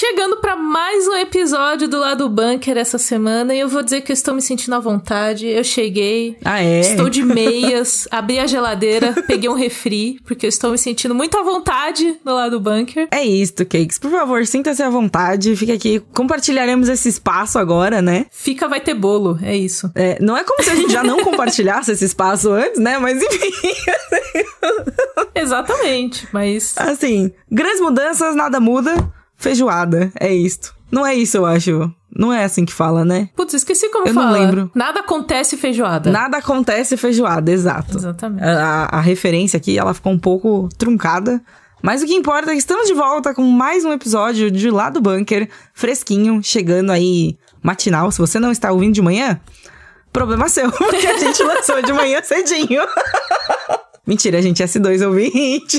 Chegando para mais um episódio do lado bunker essa semana, e eu vou dizer que eu estou me sentindo à vontade. Eu cheguei, ah, é? estou de meias, abri a geladeira, peguei um refri, porque eu estou me sentindo muito à vontade no lado bunker. É isto, Cakes. Por favor, sinta-se à vontade, fica aqui. Compartilharemos esse espaço agora, né? Fica, vai ter bolo, é isso. É, não é como se a gente já não compartilhasse esse espaço antes, né? Mas enfim. Exatamente, mas. Assim, grandes mudanças, nada muda feijoada, é isto. Não é isso, eu acho. Não é assim que fala, né? Putz, esqueci como eu fala. Eu não lembro. Nada acontece feijoada. Nada acontece feijoada, exato. Exatamente. A, a, referência aqui, ela ficou um pouco truncada. Mas o que importa é que estamos de volta com mais um episódio de Lá do Bunker, fresquinho, chegando aí matinal. Se você não está ouvindo de manhã, problema seu, porque a gente lançou de manhã cedinho. Mentira, gente, S2 ouvinte.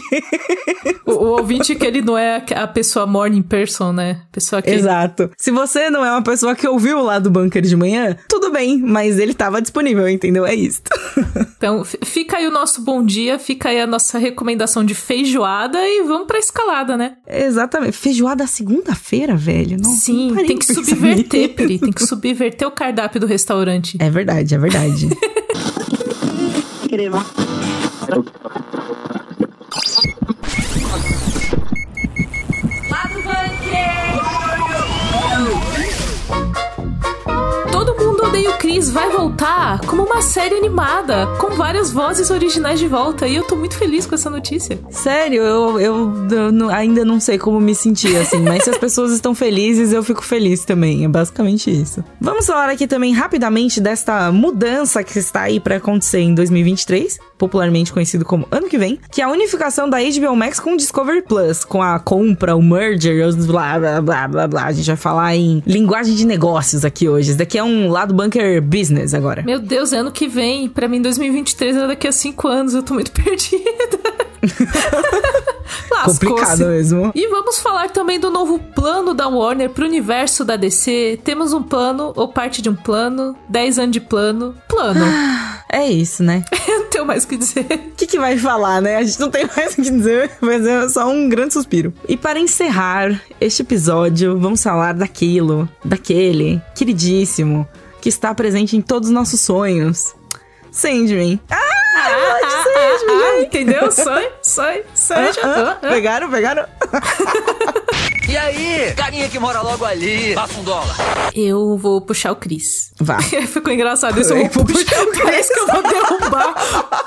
o, o, ouvinte que ele não é a pessoa morning person, né? Pessoa que... Exato. Se você não é uma pessoa que ouviu lá do bunker de manhã, tudo bem, mas ele tava disponível, entendeu? É isso. então, fica aí o nosso bom dia, fica aí a nossa recomendação de feijoada e vamos pra escalada, né? Exatamente. Feijoada segunda-feira, velho? Não, Sim, não tem que subverter, Pri. Tem que subverter o cardápio do restaurante. É verdade, é verdade. Todo mundo odeia o Chris vai voltar como uma série animada, com várias vozes originais de volta. E eu tô muito feliz com essa notícia. Sério, eu, eu, eu não, ainda não sei como me sentir assim, mas se as pessoas estão felizes, eu fico feliz também. É basicamente isso. Vamos falar aqui também rapidamente desta mudança que está aí para acontecer em 2023, popularmente conhecido como ano que vem, que é a unificação da HBO Max com o Discovery Plus, com a compra, o merger, os blá blá blá blá blá. A gente vai falar em linguagem de negócios aqui hoje. Isso daqui é um lado bunker business agora. Meu Deus, ano que vem. Para mim, 2023 é daqui a cinco anos. Eu tô muito perdida. Complicado mesmo. E vamos falar também do novo plano da Warner pro universo da DC. Temos um plano, ou parte de um plano, 10 anos de plano. Plano. É isso, né? Eu não tenho mais o que dizer. O que, que vai falar, né? A gente não tem mais o que dizer, mas é só um grande suspiro. E para encerrar este episódio, vamos falar daquilo, daquele queridíssimo, que está presente em todos os nossos sonhos. Sandman. Ah! Ah, ah, Sandman, ah, ah, entendeu? Sonho, sonho, sonho. Ah, ah, pegaram, pegaram? E aí, carinha que mora logo ali, passa um dólar. Eu vou puxar o Cris. Vá. Ficou engraçado isso. Eu vou puxar o Cris. Parece que eu vou derrubar.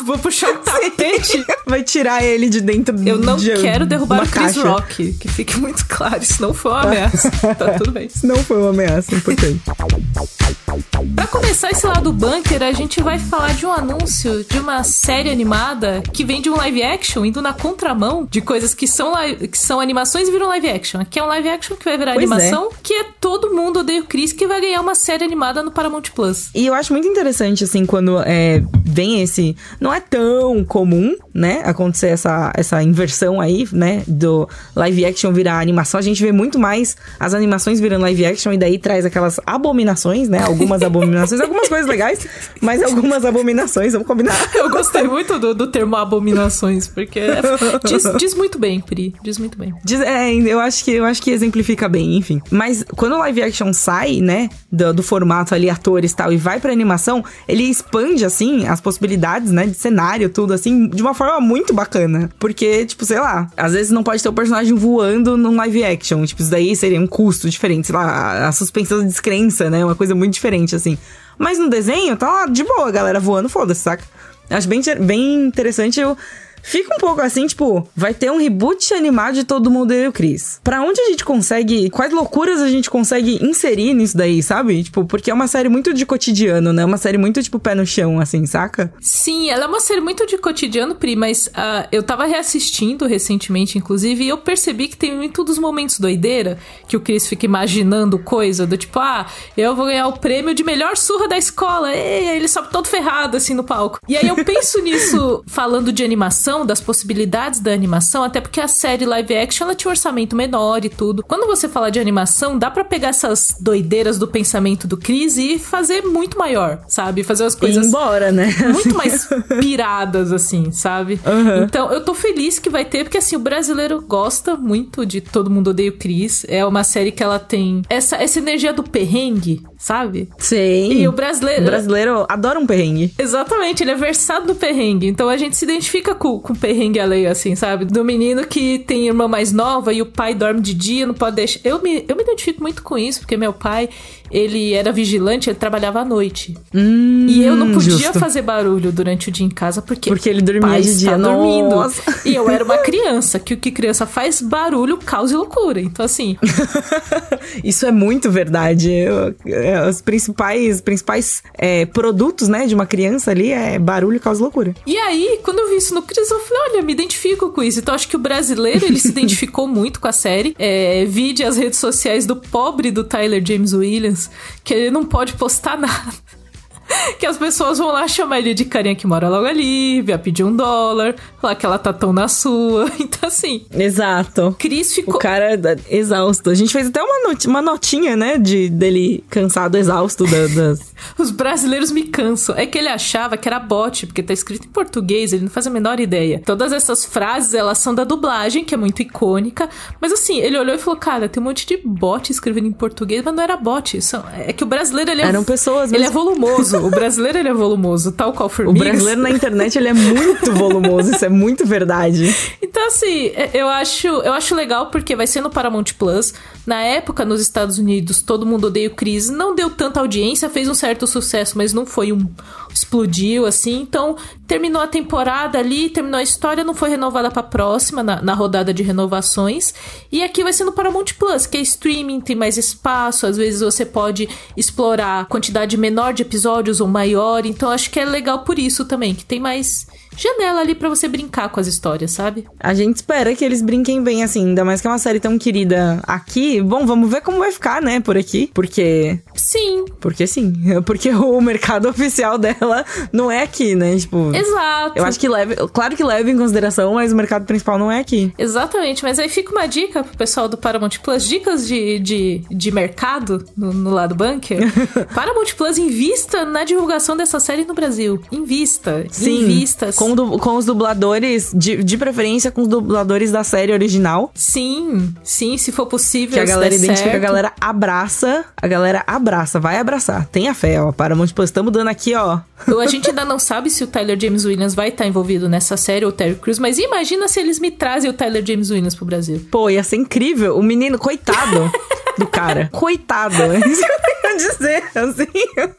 Vou puxar o tapete. Vai tirar ele de dentro Eu não de quero derrubar o Chris caixa. Rock. Que fique muito claro. Isso não foi uma ameaça. tá tudo bem. Isso não foi uma ameaça, importante. Começar esse lado do bunker, a gente vai falar de um anúncio de uma série animada que vem de um live action, indo na contramão de coisas que são, live, que são animações e viram live action. Aqui é um live action que vai virar Pois animação, que é Todo Mundo Odeia o Chris, que vai ganhar uma série animada no Paramount Plus. E eu acho muito interessante, assim, quando é, vem esse. Não é tão comum, né? Acontecer essa, essa inversão aí, né? Do live action virar animação. A gente vê muito mais as animações virando live action e daí traz aquelas abominações, né? Algumas abominações, algumas coisas legais, mas algumas abominações, vamos combinar. Eu gostei muito do, do termo abominações, porque é- diz, diz muito bem, Pri. Diz muito bem. Diz- é, eu acho que eu acho que exemplifica bem, enfim. Mas quando o live action sai, né, do, do formato ali atores e tal e vai pra animação, ele expande assim as possibilidades, né, de cenário, tudo assim, de uma forma muito bacana. Porque, tipo, sei lá, às vezes não pode ter o personagem voando num live action, tipo, isso daí seria um custo diferente, sei lá, a, a suspensão de descrença, né, uma coisa muito diferente assim. Mas no desenho tá lá de boa, galera voando, foda-se, saca? Acho bem, bem interessante eu Fica um pouco assim, tipo, vai ter um reboot animado de todo mundo e o Chris. Pra onde a gente consegue. Quais loucuras a gente consegue inserir nisso daí, sabe? Tipo, porque é uma série muito de cotidiano, né? Uma série muito, tipo, pé no chão, assim, saca? Sim, ela é uma série muito de cotidiano, Pri, mas ah, eu tava reassistindo recentemente, inclusive, e eu percebi que tem muito dos momentos doideira que o Chris fica imaginando coisa, do tipo, ah, eu vou ganhar o prêmio de melhor surra da escola, e ele sobe todo ferrado, assim, no palco. E aí eu penso nisso, falando de animação, das possibilidades da animação, até porque a série live action ela tinha um orçamento menor e tudo. Quando você fala de animação, dá para pegar essas doideiras do pensamento do Chris e fazer muito maior, sabe? Fazer as coisas. embora, né? Muito mais piradas, assim, sabe? Uhum. Então, eu tô feliz que vai ter, porque assim, o brasileiro gosta muito de Todo Mundo Odeia o Chris. É uma série que ela tem essa, essa energia do perrengue, sabe? Sim. E o brasileiro. O brasileiro adora um perrengue. Exatamente, ele é versado do perrengue. Então a gente se identifica com, com perrengue alheio, assim, sabe? Do menino que tem irmã mais nova e o pai dorme de dia, não pode deixar. Eu me, eu me identifico muito com isso, porque meu pai, ele era vigilante, ele trabalhava à noite. Hum, E eu não podia justo. fazer barulho durante o dia em casa porque, Porque ele dormia de dia. dormindo. Nossa. E eu era uma criança, que o que criança faz barulho, caos e loucura. Então assim, Isso é muito verdade. Eu- é, Os principais, principais é, produtos, né, de uma criança ali é barulho, causa loucura. E aí, quando eu vi isso no Chris, eu falei, olha, me identifico com isso. Então, acho que o brasileiro, ele se identificou muito com a série. É, vide as redes sociais do pobre do Tyler James Williams, que ele não pode postar nada. Que as pessoas vão lá chamar ele de carinha que mora logo ali, vai pedir um dólar, falar que ela tá tão na sua. Então, assim, Exato. Chris O ficou. cara é exausto. A gente fez até uma, not- uma notinha, né, de dele cansado, exausto da- das... Os brasileiros me cansam. É que ele achava que era bot, porque tá escrito em português, ele não faz a menor ideia. Todas essas frases, elas são da dublagem, que é muito icônica. Mas assim, ele olhou e falou: Cara, tem um monte de bot escrevendo em português, mas não era bot. São- É que o brasileiro, ele é. Eram pessoas Ele é mesmo. Volumoso. O brasileiro, ele é volumoso, tal qual O formigas. brasileiro na internet, ele é muito volumoso. Isso é muito verdade. Então, assim, é- eu acho, eu acho legal porque vai ser no Paramount Plus. Na época, nos Estados Unidos, todo mundo odeia o Chris. Não deu tanta audiência, fez um certo sucesso, mas não foi um. explodiu, assim. Então, terminou a temporada ali, terminou a história, não foi renovada pra próxima, na, na rodada de renovações. E aqui vai ser no Paramount Plus, que é streaming, tem mais espaço. Às vezes você pode explorar quantidade menor de episódios ou maior. Então, acho que é legal por isso também, que tem mais janela ali pra você brincar com as histórias, sabe? A gente espera que eles brinquem bem, assim. Ainda mais que é uma série tão querida aqui. Bom, vamos ver como vai ficar, né, por aqui. Porque... Sim, Porque sim. Porque o mercado oficial dela não é aqui, né? Tipo... exato. Eu acho que leve... Claro que leva em consideração, mas o mercado principal não é aqui. Exatamente, mas aí fica uma dica pro pessoal do Paramount Plus, dicas de, de, de mercado no, no lado bunker. Paramount Plus invista na divulgação dessa série no Brasil. Invista, Sim, invista. com, du- com os dubladores, de, de preferência com os dubladores da série original. Sim, sim, se for possível. Que a galera identifica, a certo. galera abraça. A galera abraça, vai abraçar. Tenha fé, ó. Paramount Plus, estamos dando aqui, ó. Então, A gente ainda não sabe se o Tyler James Williams vai estar envolvido nessa série ou o Terry Crews, mas imagina se eles me trazem o Tyler James Williams pro Brasil. Pô, ia ser incrível. O menino, coitado do cara. Coitado. Dizer, assim.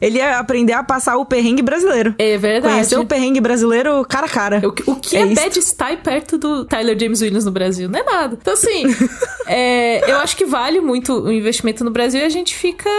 Ele ia aprender a passar o perrengue brasileiro. É verdade. Conhecer o perrengue brasileiro cara a cara. O, que- o que É é. Bad Style perto do Tyler James Williams no Brasil? Não é nada. Então, assim, é, eu acho que vale muito o investimento no Brasil e a gente fica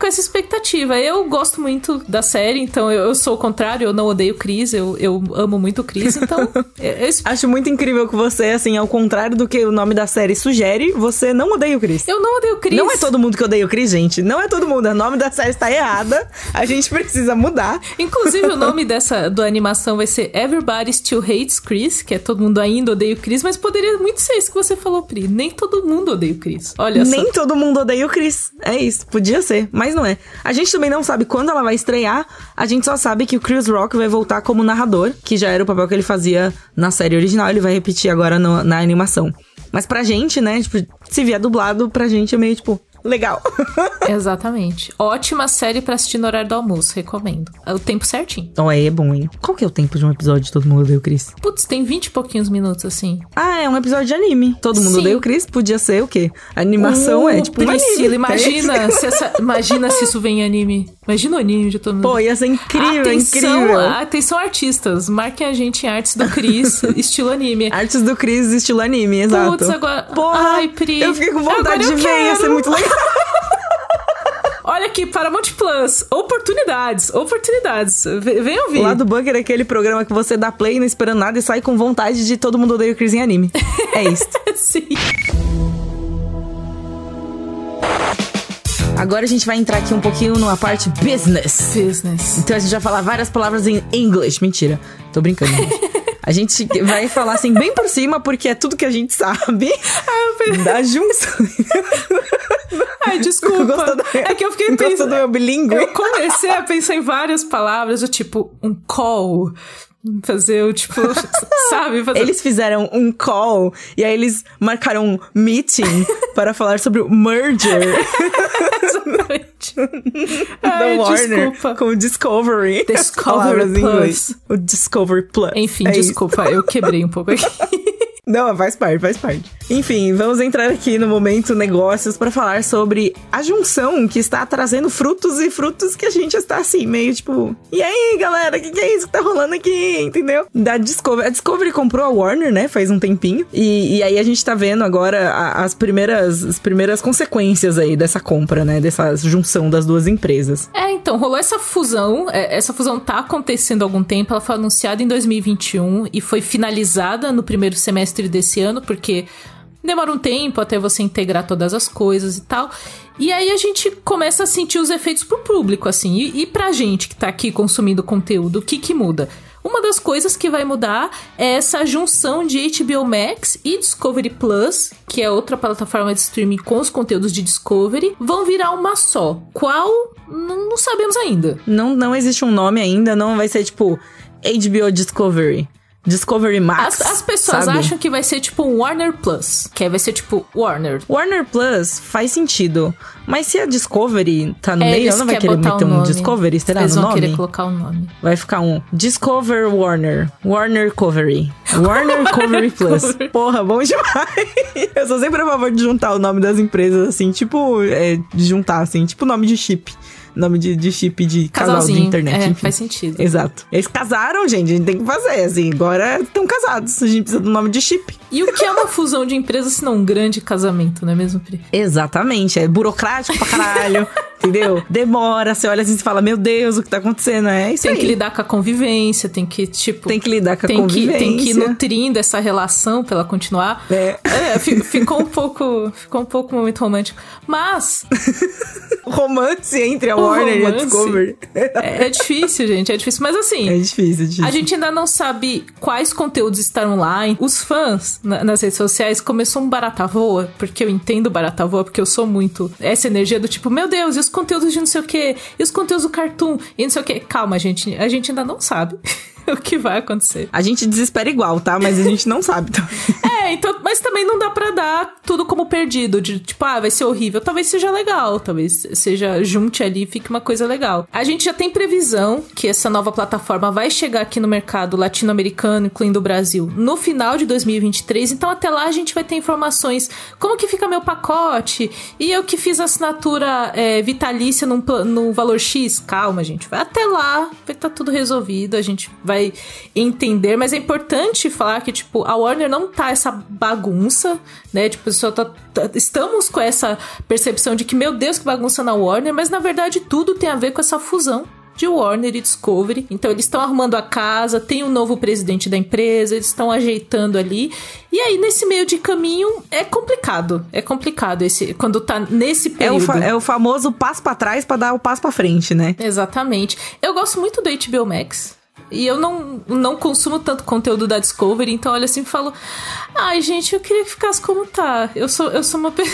com essa expectativa. Eu gosto muito da série, então eu, eu sou o contrário, eu não odeio Chris, eu, eu amo muito o Chris, então. eu- eu Acho muito incrível que você, assim, ao contrário do que o nome da série sugere, você não odeia o Chris. eu não odeio o Chris. Não é todo mundo que odeia o Chris, gente. Não é todo mundo. O nome da série está errada. A gente precisa mudar. Inclusive, o nome dessa do animação vai ser Everybody Still Hates Chris, que é todo mundo ainda odeia o Chris, mas poderia muito ser isso que você falou, Pri. Nem todo mundo odeia o Chris. Olha só. Nem todo mundo odeia o Chris. É isso. Podia ser, mas não é. A gente também não sabe quando ela vai estrear. A gente só sabe que o Chris Rock vai voltar como narrador, que já era o papel que ele fazia na série original. Ele vai repetir agora no- na animação. Mas pra gente, né? Tipo, se vier dublado, pra gente é meio tipo, legal. Exatamente. Ótima série pra assistir no horário do almoço, recomendo. É o tempo certinho. Ó, é bom, hein? Qual que é o tempo de um episódio de Todo Mundo Odeia o Chris? Putz, tem 20 e pouquinhos minutos, assim. Ah, é um episódio de anime. Todo Mundo Sim. Odeia o Chris. Podia ser o quê? A animação é Uh, tipo um Priscila, anime. imagina se, essa- imagina se isso vem em anime. Imagina o anime de todo mundo. Pô, ia ser incrível, atenção, incrível. atenção, artistas. Marquem a gente em artes do Chris, estilo anime. Artes do Chris, estilo anime, exato. Putz, agora. Porra, Ai, Pri. eu fiquei com vontade de ver, ia ser muito legal. Olha aqui, Paramount Plus. Oportunidades, oportunidades. Vem ouvir. O lado bunker é aquele programa que você dá play não esperando nada e sai com vontade de todo mundo odeia o Chris em anime. É isso. Sim. Agora a gente vai entrar aqui um pouquinho numa parte business. Business. Então a gente vai falar várias palavras em English. Mentira. Tô brincando. A gente vai falar assim bem por cima, porque é tudo que a gente sabe da junção. Ai, desculpa. Do- É que eu fiquei pensando. do meu bilíngue? Eu comecei a pensar em várias palavras, do tipo, um call. Fazer o tipo, sabe? Fazer... Eles fizeram um call e aí eles marcaram um meeting para falar sobre o merger Exatamente. da Warner desculpa. com o Discovery. Discovery Plus. O Discovery Plus. Enfim, É isso. desculpa, eu quebrei um pouco aqui. Não, faz parte, faz parte. Enfim, vamos entrar aqui no momento negócios para falar sobre a junção que está trazendo frutos e frutos que a gente está assim, meio tipo, e aí, galera, o que, que é isso que tá rolando aqui, entendeu? Da Discovery. A Discovery comprou a Warner, né, faz um tempinho. E, e aí a gente tá vendo agora a- as primeiras, as primeiras consequências aí dessa compra, né, dessa junção das duas empresas. É, então, rolou essa fusão. é, Essa fusão tá acontecendo há algum tempo. Ela foi anunciada em 2021 e foi finalizada no primeiro semestre desse ano, porque demora um tempo até você integrar todas as coisas e tal. E aí a gente começa a sentir os efeitos pro público, assim. E, e pra gente que tá aqui consumindo conteúdo, o que que muda? Uma das coisas que vai mudar é essa junção de HBO Max e Discovery Plus, que é outra plataforma de streaming com os conteúdos de Discovery, vão virar uma só. Qual? Não não sabemos ainda. Não, não existe um nome ainda, não vai ser tipo HBO Discovery. Discovery Max. As, as pessoas sabe? acham que vai ser tipo um Warner Plus, que vai ser tipo Warner. Warner Plus faz sentido. Mas se a Discovery tá no É, meio, ela não vai querer meter um. Discovery, será Eles no vão nome? querer colocar o nome. Vai ficar um Discover Warner. Warner Covery. Warner Covery Plus. Porra, bom demais. Eu sou sempre a favor de juntar o nome das empresas, assim, tipo, é, de juntar, assim, tipo nome de chip. Nome de, de chip de casal de internet. é, enfim. faz sentido. Exato. Eles casaram, gente. A gente tem que fazer, assim. Agora estão casados. A gente precisa do nome de chip. E o que é uma fusão de empresas se não um grande casamento, não é mesmo, Pri? Exatamente. É burocrático pra caralho. entendeu? Demora. Você olha assim e fala: Meu Deus, o que tá acontecendo? É isso Tem aí. que lidar com a convivência, tem que, tipo. Tem que lidar com a tem que, convivência. tem que ir nutrindo essa relação pra ela continuar. É. É, fi- ficou um pouco. Ficou um pouco um momento romântico. Mas Romance entre a O Warner e a. Discovery. é, é difícil, gente. É difícil. Mas assim. É difícil, é difícil. A gente ainda não sabe quais conteúdos estarão lá. Os fãs na- nas redes sociais começou um barata voa, porque eu entendo barata voa, porque eu sou muito essa energia do tipo, meu Deus, e os conteúdos de não sei o que, e os conteúdos do cartoon, e não sei o que. Calma, gente, a gente ainda não sabe o que vai acontecer. A gente desespera igual, tá? Mas a gente não sabe. Então. É, então, mas também não dá pra dar tudo como perdido, de tipo, ah, vai ser horrível. Talvez seja legal, talvez seja junte ali e fique uma coisa legal. A gente já tem previsão que essa nova plataforma vai chegar aqui no mercado latino-americano, incluindo o Brasil, no final de 2023. Então, até lá a gente vai ter informações como que fica meu pacote e eu que fiz a assinatura é, vitalícia num, no valor X. Calma, gente, vai até lá, vai estar tudo resolvido, a gente vai entender, mas é importante falar que, tipo, a Warner não tá essa bagunça, né? Tipo, só tá, tá- estamos com essa percepção de que, meu Deus, que bagunça na Warner, mas na verdade tudo tem a ver com essa fusão. De Warner e Discovery. Então, eles estão arrumando a casa, tem um novo presidente da empresa, eles estão ajeitando ali. E aí, nesse meio de caminho, é complicado. É complicado esse quando tá nesse É período. o, fa- é o famoso passo pra trás pra dar o passo pra frente, né? Exatamente. Eu gosto muito do HBO Max. E eu não, não consumo tanto conteúdo da Discovery, então olha assim e falo: Ai, gente, eu queria que ficasse como tá. Eu sou, eu sou uma pe...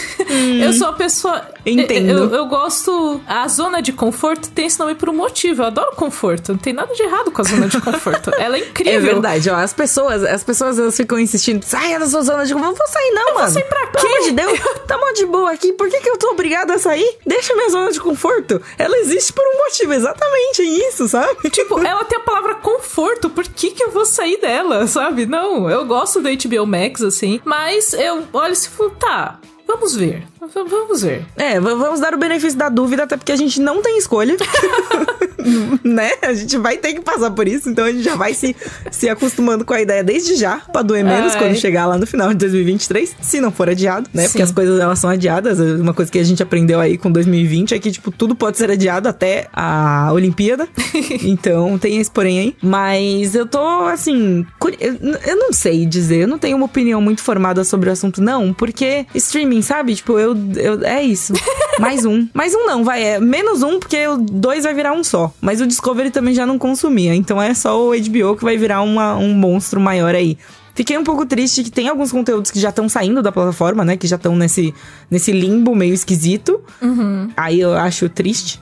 Eu sou uma pessoa. Entendo. Eu, eu gosto. A zona de conforto tem esse nome por um motivo. Eu adoro conforto. Não tem nada de errado com a zona de conforto. Ela é incrível. É verdade, ó. As pessoas, as pessoas elas ficam insistindo, saia da sua zona de conforto. Não vou sair, não, mano. sair pra Pelo quê? amor de Deus, tá mó de boa aqui. Por que, que eu tô obrigada a sair? Deixa minha zona de conforto. Ela existe por um motivo, exatamente, é isso, sabe? Tipo, ela tem a palavra conforto, por que que eu vou sair dela, sabe? Não, eu gosto da HBO Max, assim, mas eu olho e falo, tá, vamos ver, vamos ver. É, vamos dar o benefício da dúvida, até porque a gente não tem escolha. né? A gente vai ter que passar por isso, então a gente já vai se, se acostumando com a ideia desde já, pra doer menos Ai. quando chegar lá no final de 2023, se não for adiado, né? Sim. Porque as coisas elas são adiadas. Uma coisa que a gente aprendeu aí com 2020 é que, tipo, tudo pode ser adiado até a Olimpíada. então tem esse porém aí. Mas eu tô, assim, curi- eu não sei dizer, eu não tenho uma opinião muito formada sobre o assunto, não, porque streaming, sabe? Tipo, eu. Eu é isso. Mais um. Mais um não, vai. É menos um, porque o dois vai virar um só. Mas o Discovery também já não consumia. Então é só o HBO que vai virar uma, um monstro maior aí. Fiquei um pouco triste que tem alguns conteúdos que já estão saindo da plataforma, né? Que já estão nesse, nesse limbo meio esquisito. Uhum. Aí eu acho triste.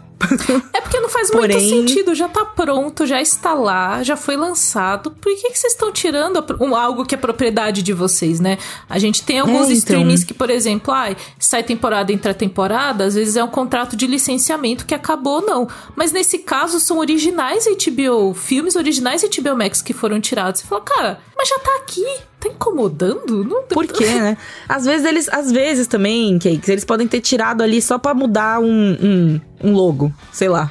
É porque não faz Porém- muito sentido, já tá pronto, já está lá, já foi lançado. Por que, que vocês estão tirando um- algo que é propriedade de vocês, né? A gente tem alguns É, então. streamings que, por exemplo, ai, sai temporada entre a temporada, às vezes é um contrato de licenciamento que acabou, não. Mas nesse caso são originais HBO, filmes originais HBO Max que foram tirados. Você fala, cara, mas já tá aqui, tá incomodando? Não Por quê, né? Às vezes eles, às vezes também, Cakes, eles podem ter tirado ali só pra mudar um, um, um logo, sei lá.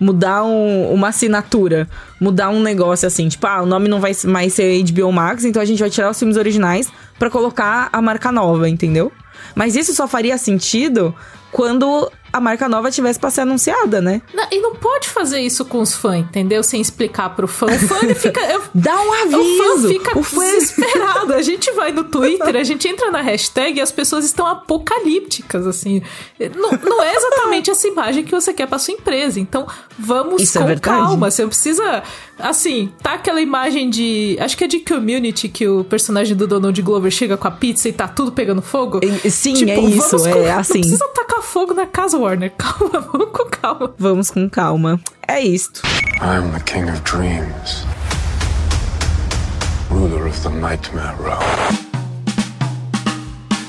Mudar um- uma assinatura, mudar um negócio assim, tipo, ah, o nome não vai mais ser HBO Max, então a gente vai tirar os filmes originais pra colocar a marca nova, entendeu? Mas isso só faria sentido quando a marca nova tivesse pra ser anunciada, né? Não, e não pode fazer isso com os fãs, entendeu? Sem explicar pro fã. O fã ele fica. eu- Dá um O fã aviso! fica O fã- desesperado. A gente vai no Twitter, a gente entra na hashtag e as pessoas estão apocalípticas, assim. Não, não é exatamente essa imagem que você quer pra sua empresa. Então, vamos Isso é com verdade. calma. Você não precisa. Assim, tá aquela imagem de. Acho que é de community que o personagem do Donald Glover chega com a pizza e tá tudo pegando fogo. Sim, é isso, vamos é assim. Não precisa tacar fogo na casa, Warner. Calma, vamos com calma. Vamos com calma. É isto. I'm the king of dreams, ruler of the nightmare realm.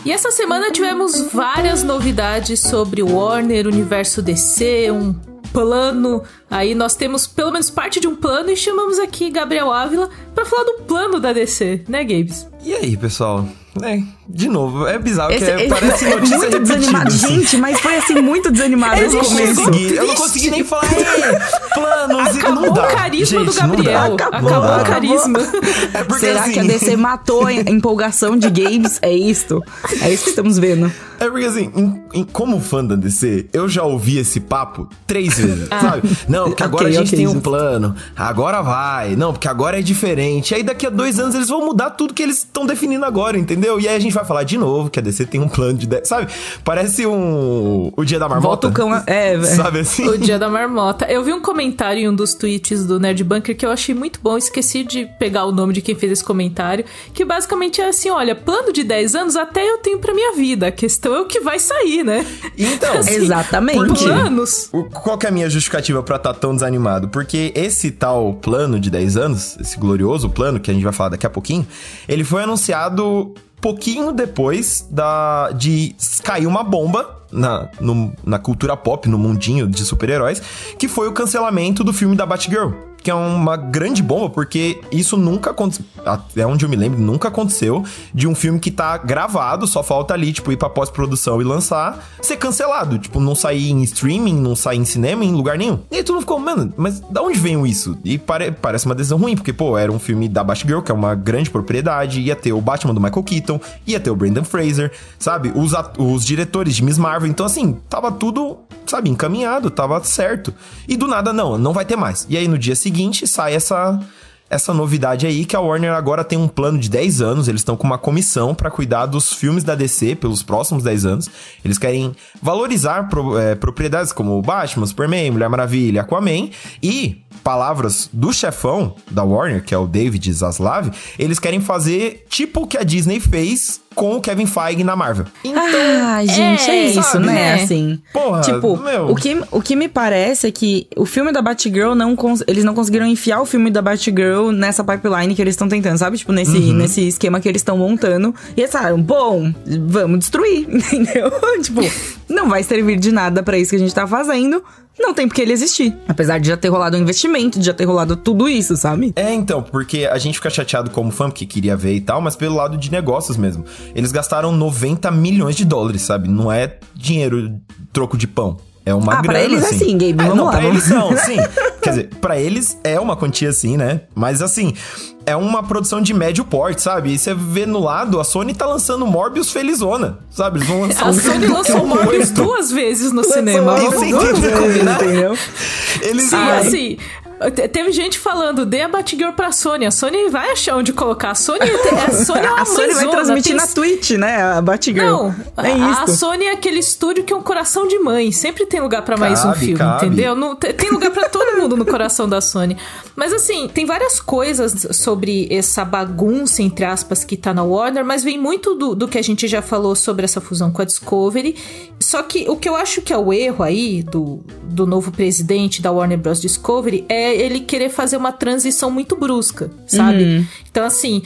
E essa semana tivemos várias novidades sobre o Warner, Universo DC, um plano. Aí nós temos pelo menos parte de um plano e chamamos aqui Gabriel Ávila pra falar do plano da DC, né, Gabes? E aí, pessoal? É, de novo, é bizarro Esse, que é, esse- parece é notícia muito desanimado. assim. Gente, mas foi assim, muito desanimado Eu esse não, começo. consegui, eu não consegui nem falar, "Ê, planos, e Acabou não dá. o carisma Gente, do. Gabriel. Acabou, Acabou, o carisma. É Será assim, que a DC matou a empolgação de Games? É isto? É isso que estamos vendo. É porque assim, em- em- como fã da DC, eu já ouvi esse papo três vezes, sabe? Não, porque agora Ok, a gente ok, tem um plano, agora vai, não, porque agora é diferente. Aí daqui a dois anos eles vão mudar tudo que eles estão definindo agora, entendeu? E aí a gente vai falar de novo que a DC tem um plano de. de- Sabe? Parece um. O dia da marmota. Volta o cão. a- É, é. Sabe assim? O dia da marmota. Eu vi um comentário em um dos tweets do Nerd Bunker que eu achei muito bom. Esqueci de pegar o nome de quem fez esse comentário. Que basicamente é assim: olha, plano de 10 anos até eu tenho pra minha vida. A questão é o que vai sair, né? Então, Exatamente. Por Qual que é a minha justificativa pra estar tão desanimado? Porque esse tal plano de 10 anos, esse glorioso plano que a gente vai falar daqui a pouquinho, ele foi anunciado pouquinho depois da de cair uma bomba na, no- na cultura pop, no mundinho de super-heróis, que foi o cancelamento do filme da Batgirl. Que é uma grande bomba, porque isso nunca aconteceu. Até onde eu me lembro, nunca aconteceu de um filme que tá gravado, só falta ali, tipo, ir pra pós-produção e lançar, ser cancelado. Tipo, não sair em streaming, não sair em cinema, em lugar nenhum. E aí tu não ficou, mano, mas da onde veio isso? E pare- parece uma decisão ruim, porque, pô, era um filme da Batgirl, que é uma grande propriedade, ia ter o Batman do Michael Keaton, ia ter o Brendan Fraser, sabe? Os, os diretores de Miss Marvel. Então, assim, tava tudo, sabe, encaminhado, tava certo. E do nada, não, não vai ter mais. E aí no dia seguinte sai essa. Essa novidade aí que a Warner agora tem um plano de 10 anos, eles estão com uma comissão pra cuidar dos filmes da DC pelos próximos 10 anos. Eles querem valorizar pro- é, propriedades como Batman, Superman, Mulher Maravilha, Aquaman e palavras do chefão da Warner, que é o David Zaslav, eles querem fazer tipo o que a Disney fez com o Kevin Feige na Marvel. Ah, gente, é, é, isso, sabe? né? É. Assim. Porra, tipo, meu. o que, o que me parece é que o filme da Batgirl não cons- eles não conseguiram enfiar o filme da Batgirl nessa pipeline que eles estão tentando, sabe? Tipo, nesse, Uhum. nesse esquema que eles estão montando. E eles falaram, bom, vamos destruir, entendeu? tipo, não vai servir de nada pra isso que a gente tá fazendo. Não tem porque ele existir. Apesar de já ter rolado um investimento, de já ter rolado tudo isso, sabe? É, então, porque a gente fica chateado como fã, porque queria ver e tal, mas pelo lado de negócios mesmo. Eles gastaram 90 milhões de dólares, sabe? Não é dinheiro troco de pão. É uma Ah, pra grana, eles é assim. assim, Gabe, É, vamos não, lá, pra vamos. eles são, sim. Quer dizer, pra eles é uma quantia assim, né? Mas assim, é uma produção de médio porte, sabe? E você vê no lado, a Sony tá lançando Morbius Felizona, sabe? Eles vão lançar A um Sony lançou Morbius duas vezes no cinema. Isso, entendeu? Eles Sim, assim, Teve gente falando, dê a Batgirl pra Sony. A Sony vai achar onde colocar. A Sony, a Sony é uma a Sony vai transmitir tem- na Twitch, né? A Batgirl. Não, é a, a. Sony é aquele estúdio que é um coração de mãe. Sempre tem lugar pra mais um filme, cabe. entendeu? Não, tem lugar pra todo mundo no coração da Sony. Mas assim, tem várias coisas sobre essa bagunça, entre aspas, que tá na Warner, mas vem muito do, do que a gente já falou sobre essa fusão com a Discovery. Só que o que eu acho que é o erro aí do, do novo presidente da Warner Bros. Discovery é ele querer fazer uma transição muito brusca, sabe? Então, assim,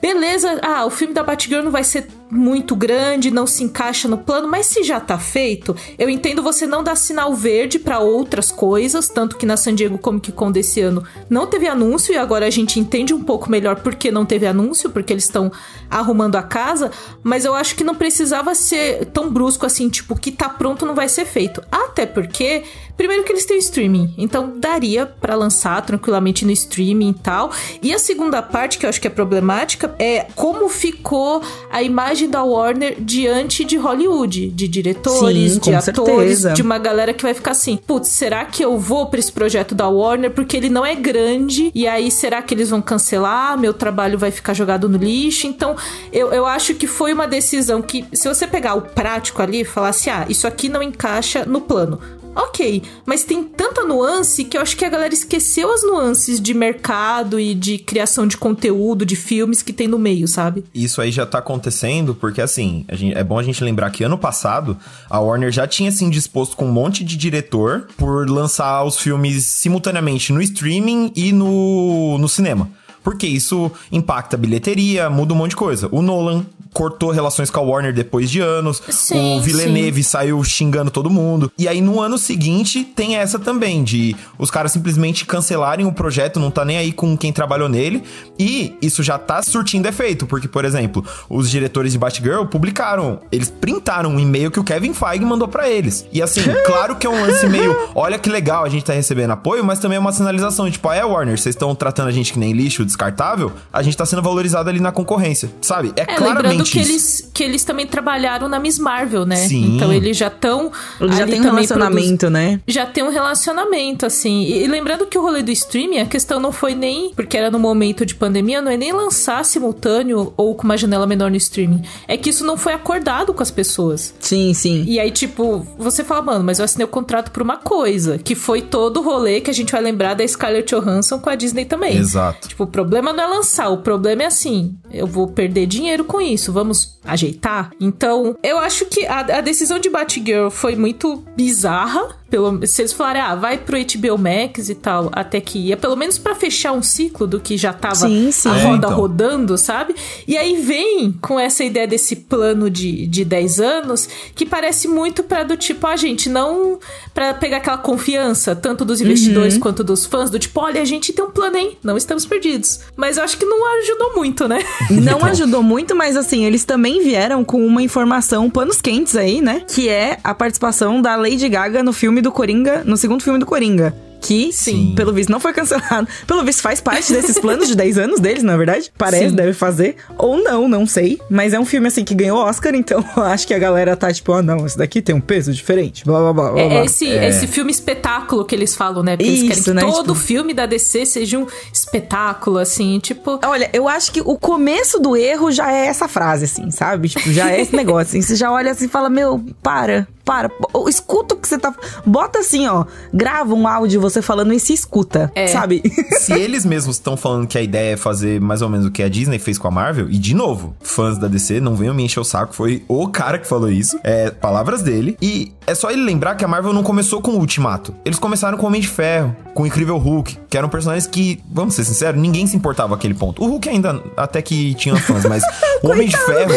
beleza, ah, o filme da Batgirl não vai ser muito grande, não se encaixa no plano, mas se já tá feito, eu entendo você não dar sinal verde pra outras coisas, tanto que na San Diego Comic Con desse ano não teve anúncio e agora a gente entende um pouco melhor por que não teve anúncio, porque eles estão arrumando a casa, mas eu acho que não precisava ser tão brusco assim, tipo, que tá pronto não vai ser feito. Até porque, primeiro que eles têm streaming, então daria pra lançar tranquilamente no streaming e tal. E a segunda parte, que eu acho que é problemática, é como ficou a imagem da Warner diante de Hollywood, de diretores, Sim, de atores, certeza. de uma galera que vai ficar assim, putz, será que eu vou pra esse projeto da Warner porque ele não é grande? E aí, será que eles vão cancelar? Meu trabalho vai ficar jogado no lixo? Então, eu, eu acho que foi uma decisão que, se você pegar o prático ali e falar assim, ah, isso aqui não encaixa no plano. Ok, mas tem tanta nuance que eu acho que a galera esqueceu as nuances de mercado e de criação de conteúdo, de filmes que tem no meio, sabe? Isso aí já tá acontecendo porque, assim, gente- é bom a gente lembrar que ano passado a Warner já tinha se indisposto com um monte de diretor por lançar os filmes simultaneamente no streaming e no, no cinema. Porque isso impacta a bilheteria, muda um monte de coisa. O Nolan cortou relações com a Warner depois de anos. Sim, o Villeneuve saiu xingando todo mundo. E aí no ano seguinte tem essa também de os caras simplesmente cancelarem o projeto, não tá nem aí com quem trabalhou nele. E isso já tá surtindo efeito, porque por exemplo, os diretores de Batgirl publicaram, eles printaram um e-mail que o Kevin Feige mandou pra eles. E assim, claro que é um lance meio, olha que legal, a gente tá recebendo apoio, mas também é uma sinalização, tipo, ah, é Warner, vocês estão tratando a gente que nem lixo descartável, a gente tá sendo valorizado ali na concorrência, sabe? É, É, claramente que eles, que eles também trabalharam na Miss Marvel, né? Sim. Então eles já estão. Já tem um relacionamento, né? já tem um relacionamento, assim. E, e lembrando que o rolê do streaming, a questão não foi nem. Porque era no momento de pandemia, não é nem lançar simultâneo ou com uma janela menor no streaming. É que isso não foi acordado com as pessoas. Sim, sim. E aí, tipo, você fala, mano, mas eu assinei o contrato por uma coisa, que foi todo o rolê que a gente vai lembrar da Scarlett Johansson com a Disney também. Exato. Tipo, o problema não é lançar, o problema é assim, eu vou perder dinheiro com isso, vamos ajeitar? Então, eu acho que a, a decisão de Batgirl foi muito bizarra, pelo, se eles falarem, ah, vai pro HBO Max e tal, até que ia, pelo menos pra fechar um ciclo do que já tava Sim, sim. a É, roda então. rodando, sabe? E aí vem com essa ideia desse plano de, de 10 anos, que parece muito pra do tipo, a gente não pra pegar aquela confiança, tanto dos investidores Uhum. quanto dos fãs, do tipo, olha, a gente tem um plano, hein? Não estamos perdidos. Mas eu acho que não ajudou muito, né? Não ajudou muito, mas assim, eles também vieram com uma informação, panos quentes aí, né? Que é a participação da Lady Gaga no filme do Coringa, no segundo filme do Coringa. Que, Sim. pelo visto, não foi cancelado. Pelo visto, faz parte desses planos de 10 anos deles, na verdade. Parece, Sim. deve fazer. Ou não, não sei. Mas é um filme, assim, que ganhou Oscar, então eu acho que a galera tá tipo, ah, não, esse daqui tem um peso diferente. Blá, blá, blá, blá, É blá. esse, esse filme espetáculo que eles falam, né? Porque eles Isso, querem que né? todo Tipo- filme da DC seja um espetáculo, assim, tipo. Olha, eu acho que o começo do erro já é essa frase, assim, sabe? Tipo, já é esse negócio, assim. Você já olha assim e fala, meu, para, para. Escuta o que você tá... Bota assim, ó. Grava um áudio você falando e se escuta, É. sabe? Se eles mesmos estão falando que a ideia é fazer mais ou menos o que a Disney fez com a Marvel, e de novo, fãs da DC, não venham me encher o saco, foi o cara que falou isso, é palavras dele, e é só ele lembrar que a Marvel não começou com o Ultimato. Eles começaram com o Homem de Ferro, com o Incrível Hulk, que eram personagens que, vamos ser sinceros, ninguém se importava aquele ponto. O Hulk ainda até que tinha fãs, mas o Homem de Ferro,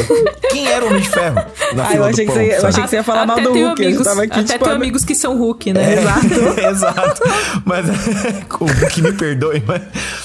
quem era o Homem de Ferro? Na Ah, eu fila do achei que pão, você ia- eu achei que você ia falar mal do tenho Hulk, amigos, até tipo, tenho ah, amigos que são Hulk, né? É, Exato. Mas o que me perdoe, mas.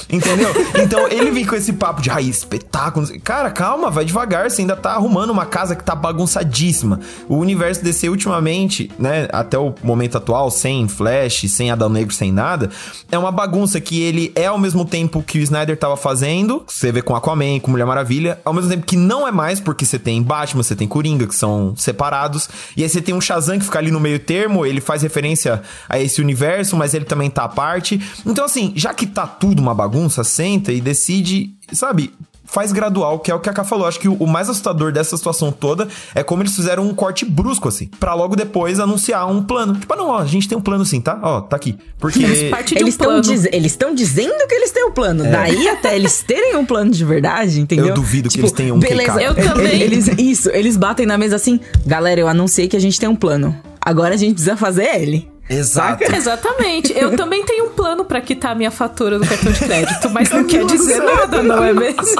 Entendeu? Então ele vem com esse papo de, ai, espetáculo. Cara, calma, vai devagar. Você ainda tá arrumando uma casa que tá bagunçadíssima. O universo DC ultimamente, né, até o momento atual, sem Flash, sem Adão Negro, sem nada, é uma bagunça que ele é ao mesmo tempo que o Snyder tava fazendo, você vê com Aquaman, com Mulher Maravilha, ao mesmo tempo que não é mais, porque você tem Batman, você tem Coringa, que são separados, e aí você tem um Shazam que fica ali no meio termo, ele faz referência a esse universo, mas ele também tá à parte. Então, assim, já que tá tudo uma bagunça, senta e decide, sabe? Faz gradual, que é o que a Ká falou. Acho que o, mais assustador dessa situação toda é como eles fizeram um corte brusco, assim, pra logo depois anunciar um plano. Tipo, ah, não, ó, a gente tem um plano sim, tá? Ó, tá aqui. Porque. De Eles um plano. diz, eles estão dizendo que eles têm um plano. Daí até eles terem um plano de verdade, entendeu? Eu duvido que eles tenham um beleza. Eu também. Eles, isso, eles batem na mesa assim, galera, eu anunciei que a gente tem um plano. Agora a gente precisa fazer ele. Exato. Exatamente. Eu também tenho um plano pra quitar a minha fatura do cartão de crédito, mas não quer dizer nada, não é mesmo?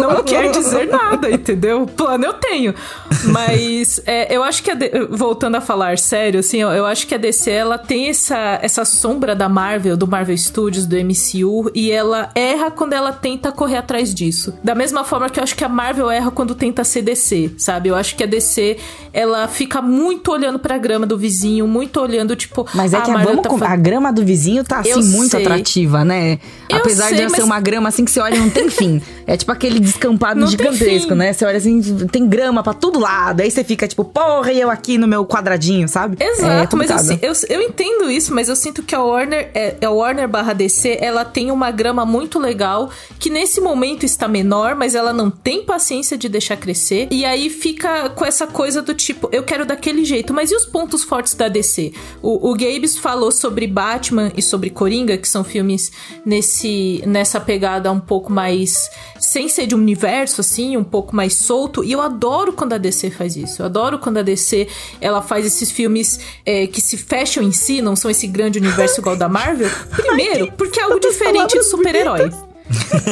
Não quer dizer nada, entendeu? Plano eu tenho. Mas é, eu acho que, a D- voltando a falar sério, assim, eu, acho que a DC, ela tem essa, essa sombra da Marvel, do Marvel Studios, do MCU, e ela erra quando ela tenta correr atrás disso. Da mesma forma que eu acho que a Marvel erra quando tenta ser DC, sabe? Eu acho que a DC, ela fica muito olhando pra grama do vizinho, muito olhando, tipo... Mas é "Ah, que a, vamos tá a grama do vizinho tá assim Eu muito sei. atrativa, né? Eu Apesar sei, de ela ser mas- uma grama assim que você olha e não tem fim. É tipo aquele descampado Não gigantesco, né? Você olha assim, tem grama pra todo lado. Aí você fica tipo, porra, e eu aqui no meu quadradinho, sabe? É Exato, mas complicado. assim, eu, eu entendo isso, mas eu sinto que a Warner, é, a Warner barra DC, ela tem uma grama muito legal, que nesse momento está menor, mas ela não tem paciência de deixar crescer. E aí fica com essa coisa do tipo, eu quero daquele jeito, mas e os pontos fortes da DC? O, o Gabes falou sobre Batman e sobre Coringa, que são filmes nesse, nessa pegada um pouco mais. sem ser de um universo, assim, um pouco mais solto. E eu adoro quando a DC faz isso. Eu adoro quando a DC ela faz esses filmes é, que se fecham em si, não são esse grande universo igual da Marvel. Primeiro, porque é algo diferente de super-herói.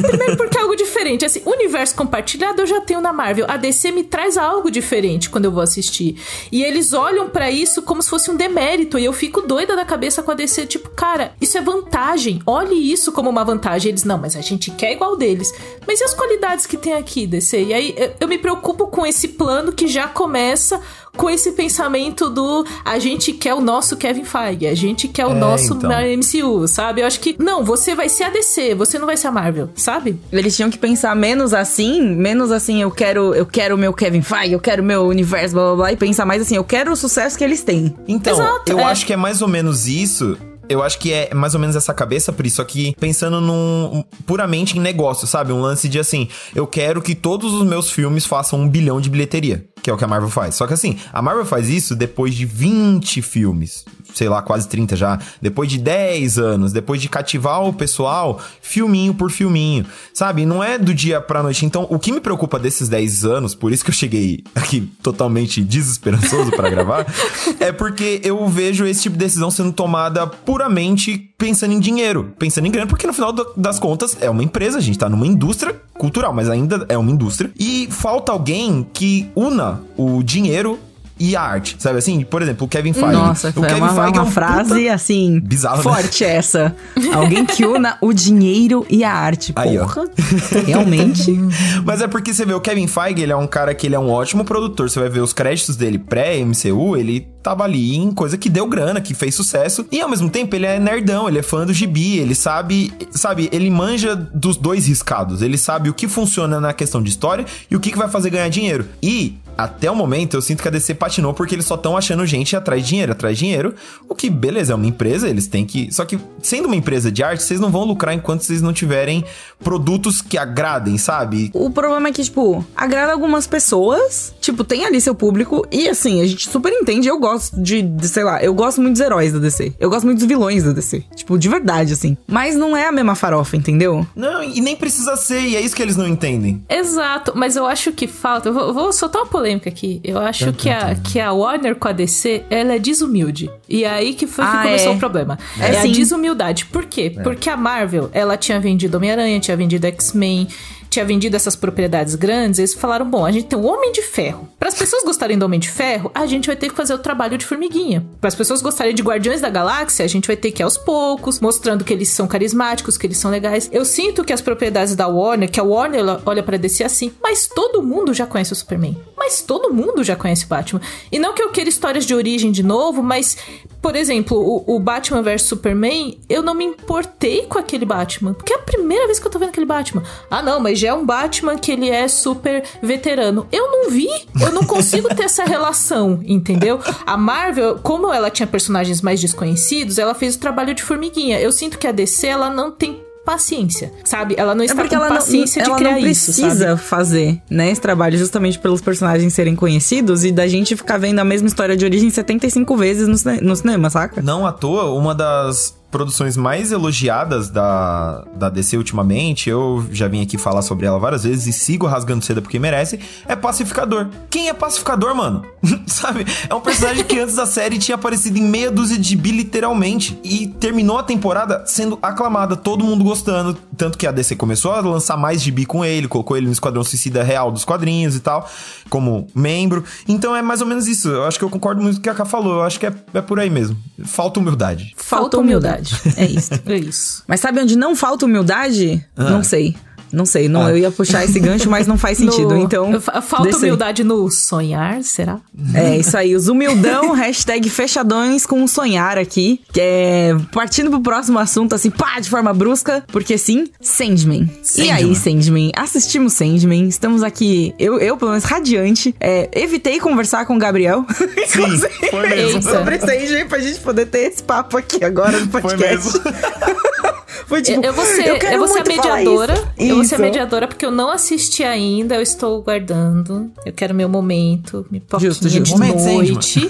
Primeiro porque é algo diferente. Assim, universo compartilhado eu já tenho na Marvel. A DC me traz algo diferente quando eu vou assistir. E eles olham pra isso como se fosse um demérito. E eu fico doida da cabeça com a DC. Tipo, cara, isso é vantagem. Olhe isso como uma vantagem. Eles, não, mas a gente quer igual deles. Mas e as qualidades que tem aqui, DC? E aí eu me preocupo com esse plano que já começa com esse pensamento do a gente quer o nosso Kevin Feige, a gente quer o É, nosso então. MCU, sabe? Eu acho que, não, você vai ser a DC, você não vai ser a Marvel, sabe? Eles tinham que pensar menos assim, menos assim, eu quero, eu quero o meu Kevin Feige, eu quero o meu universo, blá blá blá, e pensar mais assim, eu quero o sucesso que eles têm. Então, Exato, eu é. acho que é mais ou menos isso. Eu acho que é mais ou menos essa cabeça, Pri, só que pensando num puramente em negócio, sabe? Um lance de assim, eu quero que todos os meus filmes façam um bilhão de bilheteria, que é o que a Marvel faz. Só que assim, a Marvel faz isso depois de 20 filmes, sei lá, quase 30 já, depois de 10 anos, depois de cativar o pessoal, filminho por filminho, sabe? Não é do dia pra noite. Então, o que me preocupa desses 10 anos, por isso que eu cheguei aqui totalmente desesperançoso pra gravar, é porque eu vejo esse tipo de decisão sendo tomada puramente pensando em dinheiro, pensando em grana, porque no final do- das contas é uma empresa, a gente tá numa indústria cultural, mas ainda é uma indústria, e falta alguém que una o dinheiro e a arte, sabe assim? Por exemplo, o Kevin Feige. Nossa, o Kevin uma, Feige é uma um frase assim, Bizarro, né? forte essa. Alguém que una o dinheiro e a arte. Aí, ó. Porra, realmente. Mas é porque você vê o Kevin Feige, ele é um cara que ele é um ótimo produtor. Você vai ver os créditos dele pré-MCU, ele tava ali em coisa que deu grana, que fez sucesso. E ao mesmo tempo, ele é nerdão, ele é fã do gibi, ele sabe, sabe, ele manja dos dois riscados. Ele sabe o que funciona na questão de história e o que, que vai fazer ganhar dinheiro. E até o momento eu sinto que a DC patinou porque eles só estão achando gente atrás de dinheiro, atrás de dinheiro. O que, beleza, é uma empresa, eles têm que. Só que, sendo uma empresa de arte, vocês não vão lucrar enquanto vocês não tiverem produtos que agradem, sabe? O problema é que, tipo, agrada algumas pessoas. Tipo, tem ali seu público. E assim, a gente super entende. Eu gosto de, de, sei lá, eu gosto muito dos heróis da DC. Eu gosto muito dos vilões da DC. Tipo, de verdade, assim. Mas não é a mesma farofa, entendeu? Não, e nem precisa ser, e é isso que eles não entendem. Exato, mas eu acho que falta. Eu vou, vou soltar uma polêmica aqui. Eu acho que, a, que a Warner com a DC, ela é desumilde. E aí que foi que Ah, começou é. o problema. É É, a desumildade. Por quê? Porque a Marvel, ela tinha vendido Homem-Aranha, tinha vendido X-Men. Tinha vendido essas propriedades grandes, eles falaram: bom, a gente tem o Homem de Ferro. Para as pessoas gostarem do Homem de Ferro, a gente vai ter que fazer o trabalho de formiguinha. Para as pessoas gostarem de Guardiões da Galáxia, a gente vai ter que ir aos poucos, mostrando que eles são carismáticos, que eles são legais. Eu sinto que as propriedades da Warner, que a Warner olha para DC assim, mas todo mundo já conhece o Superman. Mas todo mundo já conhece o Batman. E não que eu queira histórias de origem de novo, mas, por exemplo, o, o Batman vs Superman, eu não me importei com aquele Batman. Porque é a primeira vez que eu tô vendo aquele Batman. Ah, não, mas já é um Batman que ele é super veterano. Eu não vi, eu não consigo ter essa relação, entendeu? A Marvel, como ela tinha personagens mais desconhecidos, ela fez o trabalho de formiguinha. Eu sinto que a DC, ela não tem paciência, sabe? Ela não É está porque com ela paciência não, de ela criar não isso, precisa sabe? fazer, né, esse trabalho justamente pelos personagens serem conhecidos e da gente ficar vendo a mesma história de origem 75 vezes no, no cinema, saca? Não à toa, uma das produções mais elogiadas da, da DC ultimamente, eu já vim aqui falar sobre ela várias vezes e sigo rasgando seda porque merece, é Pacificador. Quem é Pacificador, mano? Sabe? É um personagem que antes da série tinha aparecido em meia dúzia de bi, literalmente. E terminou a temporada sendo aclamada, todo mundo gostando. Tanto que a DC começou a lançar mais de bi com ele, colocou ele no Esquadrão Suicida Real dos quadrinhos e tal, como membro. Então é mais ou menos isso. Eu acho que eu concordo muito com o que a Ká falou. Eu acho que é, é por aí mesmo. Falta humildade. Falta humildade. É isso. É isso. Mas sabe onde não falta humildade? Não sei. Não sei. Não, Ah. Eu ia puxar esse gancho, mas não faz sentido. No- Então. Fa- Falta humildade no sonhar, será? É isso aí, os humildão, hashtag fechadões com sonhar aqui. Que é partindo pro próximo assunto, assim, pá, de forma brusca, porque sim, Sandman. E aí, Sandman? Assistimos Sandman, estamos aqui, eu, eu pelo menos, radiante. É, evitei conversar com o Gabriel. Sim, foi mesmo. Sobre Sandman pra gente poder ter esse papo aqui agora no Foi podcast. mesmo. Foi tipo, Eu, eu vou ser, eu eu quero vou ser a mediadora. isso. Eu vou ser a mediadora porque eu não assisti ainda, eu estou guardando. Eu quero meu momento, minha pipoquinha Justo, justo. de Momento, noite.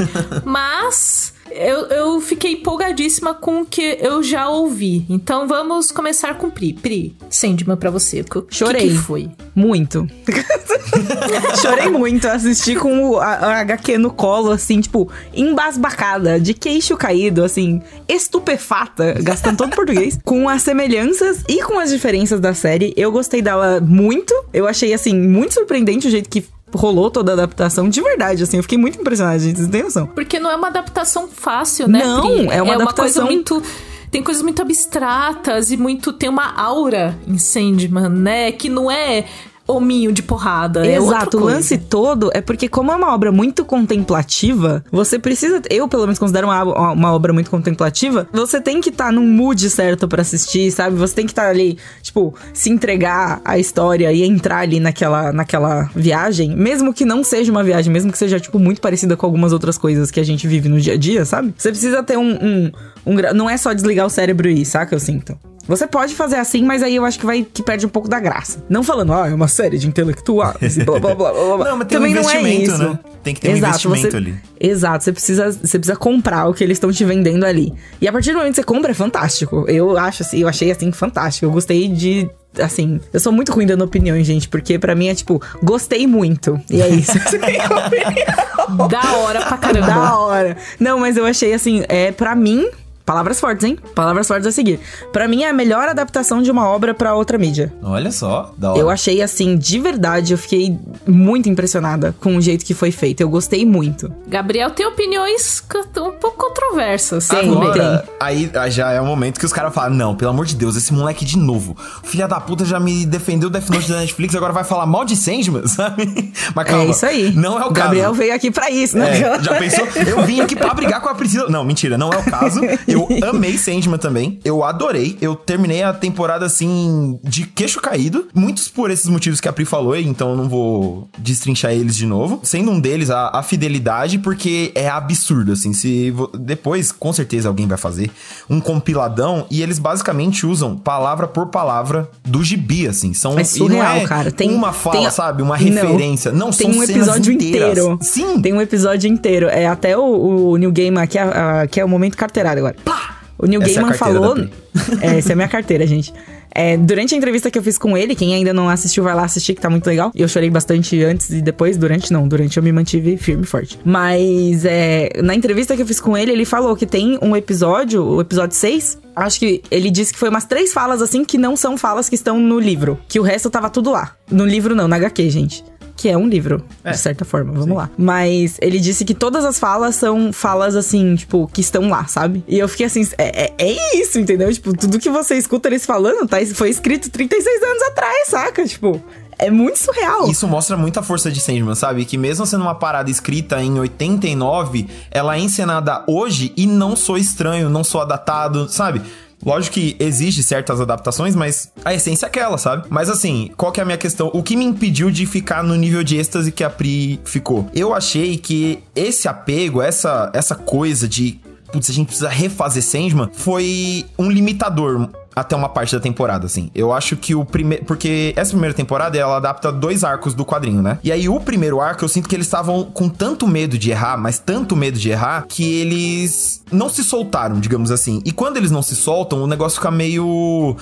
Mas eu, eu fiquei empolgadíssima com o que eu já ouvi. Então vamos começar com Pri. Pri, Sandman pra você. Que, Chorei. que que foi? Muito. Chorei muito. Assisti com o, a, a HQ no colo, assim, tipo, embasbacada, de queixo caído, assim, estupefata, gastando todo português, com as semelhanças e com as diferenças da série. Eu gostei dela muito. Eu achei, assim, muito surpreendente o jeito que rolou toda a adaptação. De verdade, assim, eu fiquei muito impressionada, gente. Vocês têm noção? Porque não é uma adaptação fácil, né? Não, Pri? é uma adaptação- coisa muito. Tem coisas muito abstratas e muito. Tem uma aura em Sandman, né? Que não é hominho de porrada. é Exato, o coisa. lance todo é porque, como é uma obra muito contemplativa, você precisa. Eu, pelo menos, considero uma, uma obra muito contemplativa. Você tem que estar num mood certo pra assistir, sabe? Você tem que estar ali, tipo, se entregar à história e entrar ali naquela, naquela viagem, mesmo que não seja uma viagem, mesmo que seja, tipo, muito parecida com algumas outras coisas que a gente vive no dia a dia, sabe? Você precisa ter um. um, um não é só desligar o cérebro e ir, saca? Eu sinto. Você pode fazer assim, mas aí eu acho que vai que perde um pouco da graça. Não falando, ah, é uma série de intelectuais e blá blá blá blá. blá. Não, mas tem um Também não é investimento, isso. né? Tem que ter um investimento você, ali. Exato, você precisa, você precisa comprar o que eles estão te vendendo ali. E a partir do momento que você compra, é fantástico. Eu acho assim, eu achei assim fantástico. Eu gostei de. Assim, eu sou muito ruim dando opiniões, gente, porque pra mim é tipo, gostei muito. E é isso. Da hora pra caramba. Da hora. Não, mas eu achei assim, é para mim, palavras fortes, hein? Palavras fortes a seguir. Pra mim é a melhor adaptação de uma obra pra outra mídia. Olha só, da hora. Eu achei assim, de verdade, eu fiquei muito impressionada com o jeito que foi feito. Eu gostei muito. Gabriel tem opiniões um pouco controversas. Tem, bem. Agora, aí aí já é o momento que os caras falam: Não, pelo amor de Deus, esse moleque de novo. Filha da puta já me defendeu o Death Note da Netflix, agora vai falar mal de Sandman, sabe? Mas calma. é isso aí. Não é o, Gabriel caso. veio aqui pra isso, né? É, já pensou? Eu vim aqui pra brigar com a Priscila. Não, mentira, não é o caso. Eu amei Sandman também. Eu adorei. Eu terminei a temporada assim, de queixo caído. Muitos por esses motivos que a Pri falou, então eu não vou destrinchar eles de novo. Sendo um deles, a, a fidelidade, porque é absurdo, assim. Se Depois, com certeza, alguém vai fazer um compiladão e eles basicamente usam palavra por palavra do gibi, assim. São, É surreal, não é cara. Tem uma fala, tem- sabe? Uma Não. referência. Não, tem são um episódio inteiras. inteiro. Sim. Tem um episódio inteiro. É até o, o New Game aqui, é, que é o momento carteirado agora. Pá! O Neil Essa é Gaiman carteira falou. É, essa é a minha carteira, gente. É, durante a entrevista que eu fiz com ele, quem ainda não assistiu, vai lá assistir, que tá muito legal. Eu chorei bastante antes e depois, durante não. Durante eu me mantive firme e forte. Mas é, na entrevista que eu fiz com ele, ele falou que tem um episódio, o episódio 6. Acho que ele disse que foi umas três falas assim que não são falas que estão no livro. Que o resto tava tudo lá. No livro não, na HQ, gente. Que é um livro, É. de certa forma, vamos lá. Mas ele disse que todas as falas são falas assim, tipo, que estão lá, sabe? E eu fiquei assim, é, é, é isso, entendeu? Tipo, tudo que você escuta eles falando, tá? Foi escrito 36 anos atrás, saca? Tipo, é muito surreal. Isso mostra muita força de Sandman, sabe? Que mesmo sendo uma parada escrita em 89, ela é encenada hoje e não sou estranho, não sou adaptado, sabe? Lógico que existe certas adaptações, mas a essência é aquela, sabe? Mas assim, qual que é a minha questão? O que me impediu de ficar no nível de êxtase que a Pri ficou? Eu achei que esse apego, essa, essa coisa de putz, a gente precisa refazer Sandman, foi um limitador até uma parte da temporada, assim. Eu acho que o primeiro. Porque essa primeira temporada ela adapta dois arcos do quadrinho, né? E aí o primeiro arco eu sinto que eles estavam com tanto medo de errar, mas tanto medo de errar, que eles não se soltaram, digamos assim. E quando eles não se soltam, o negócio fica meio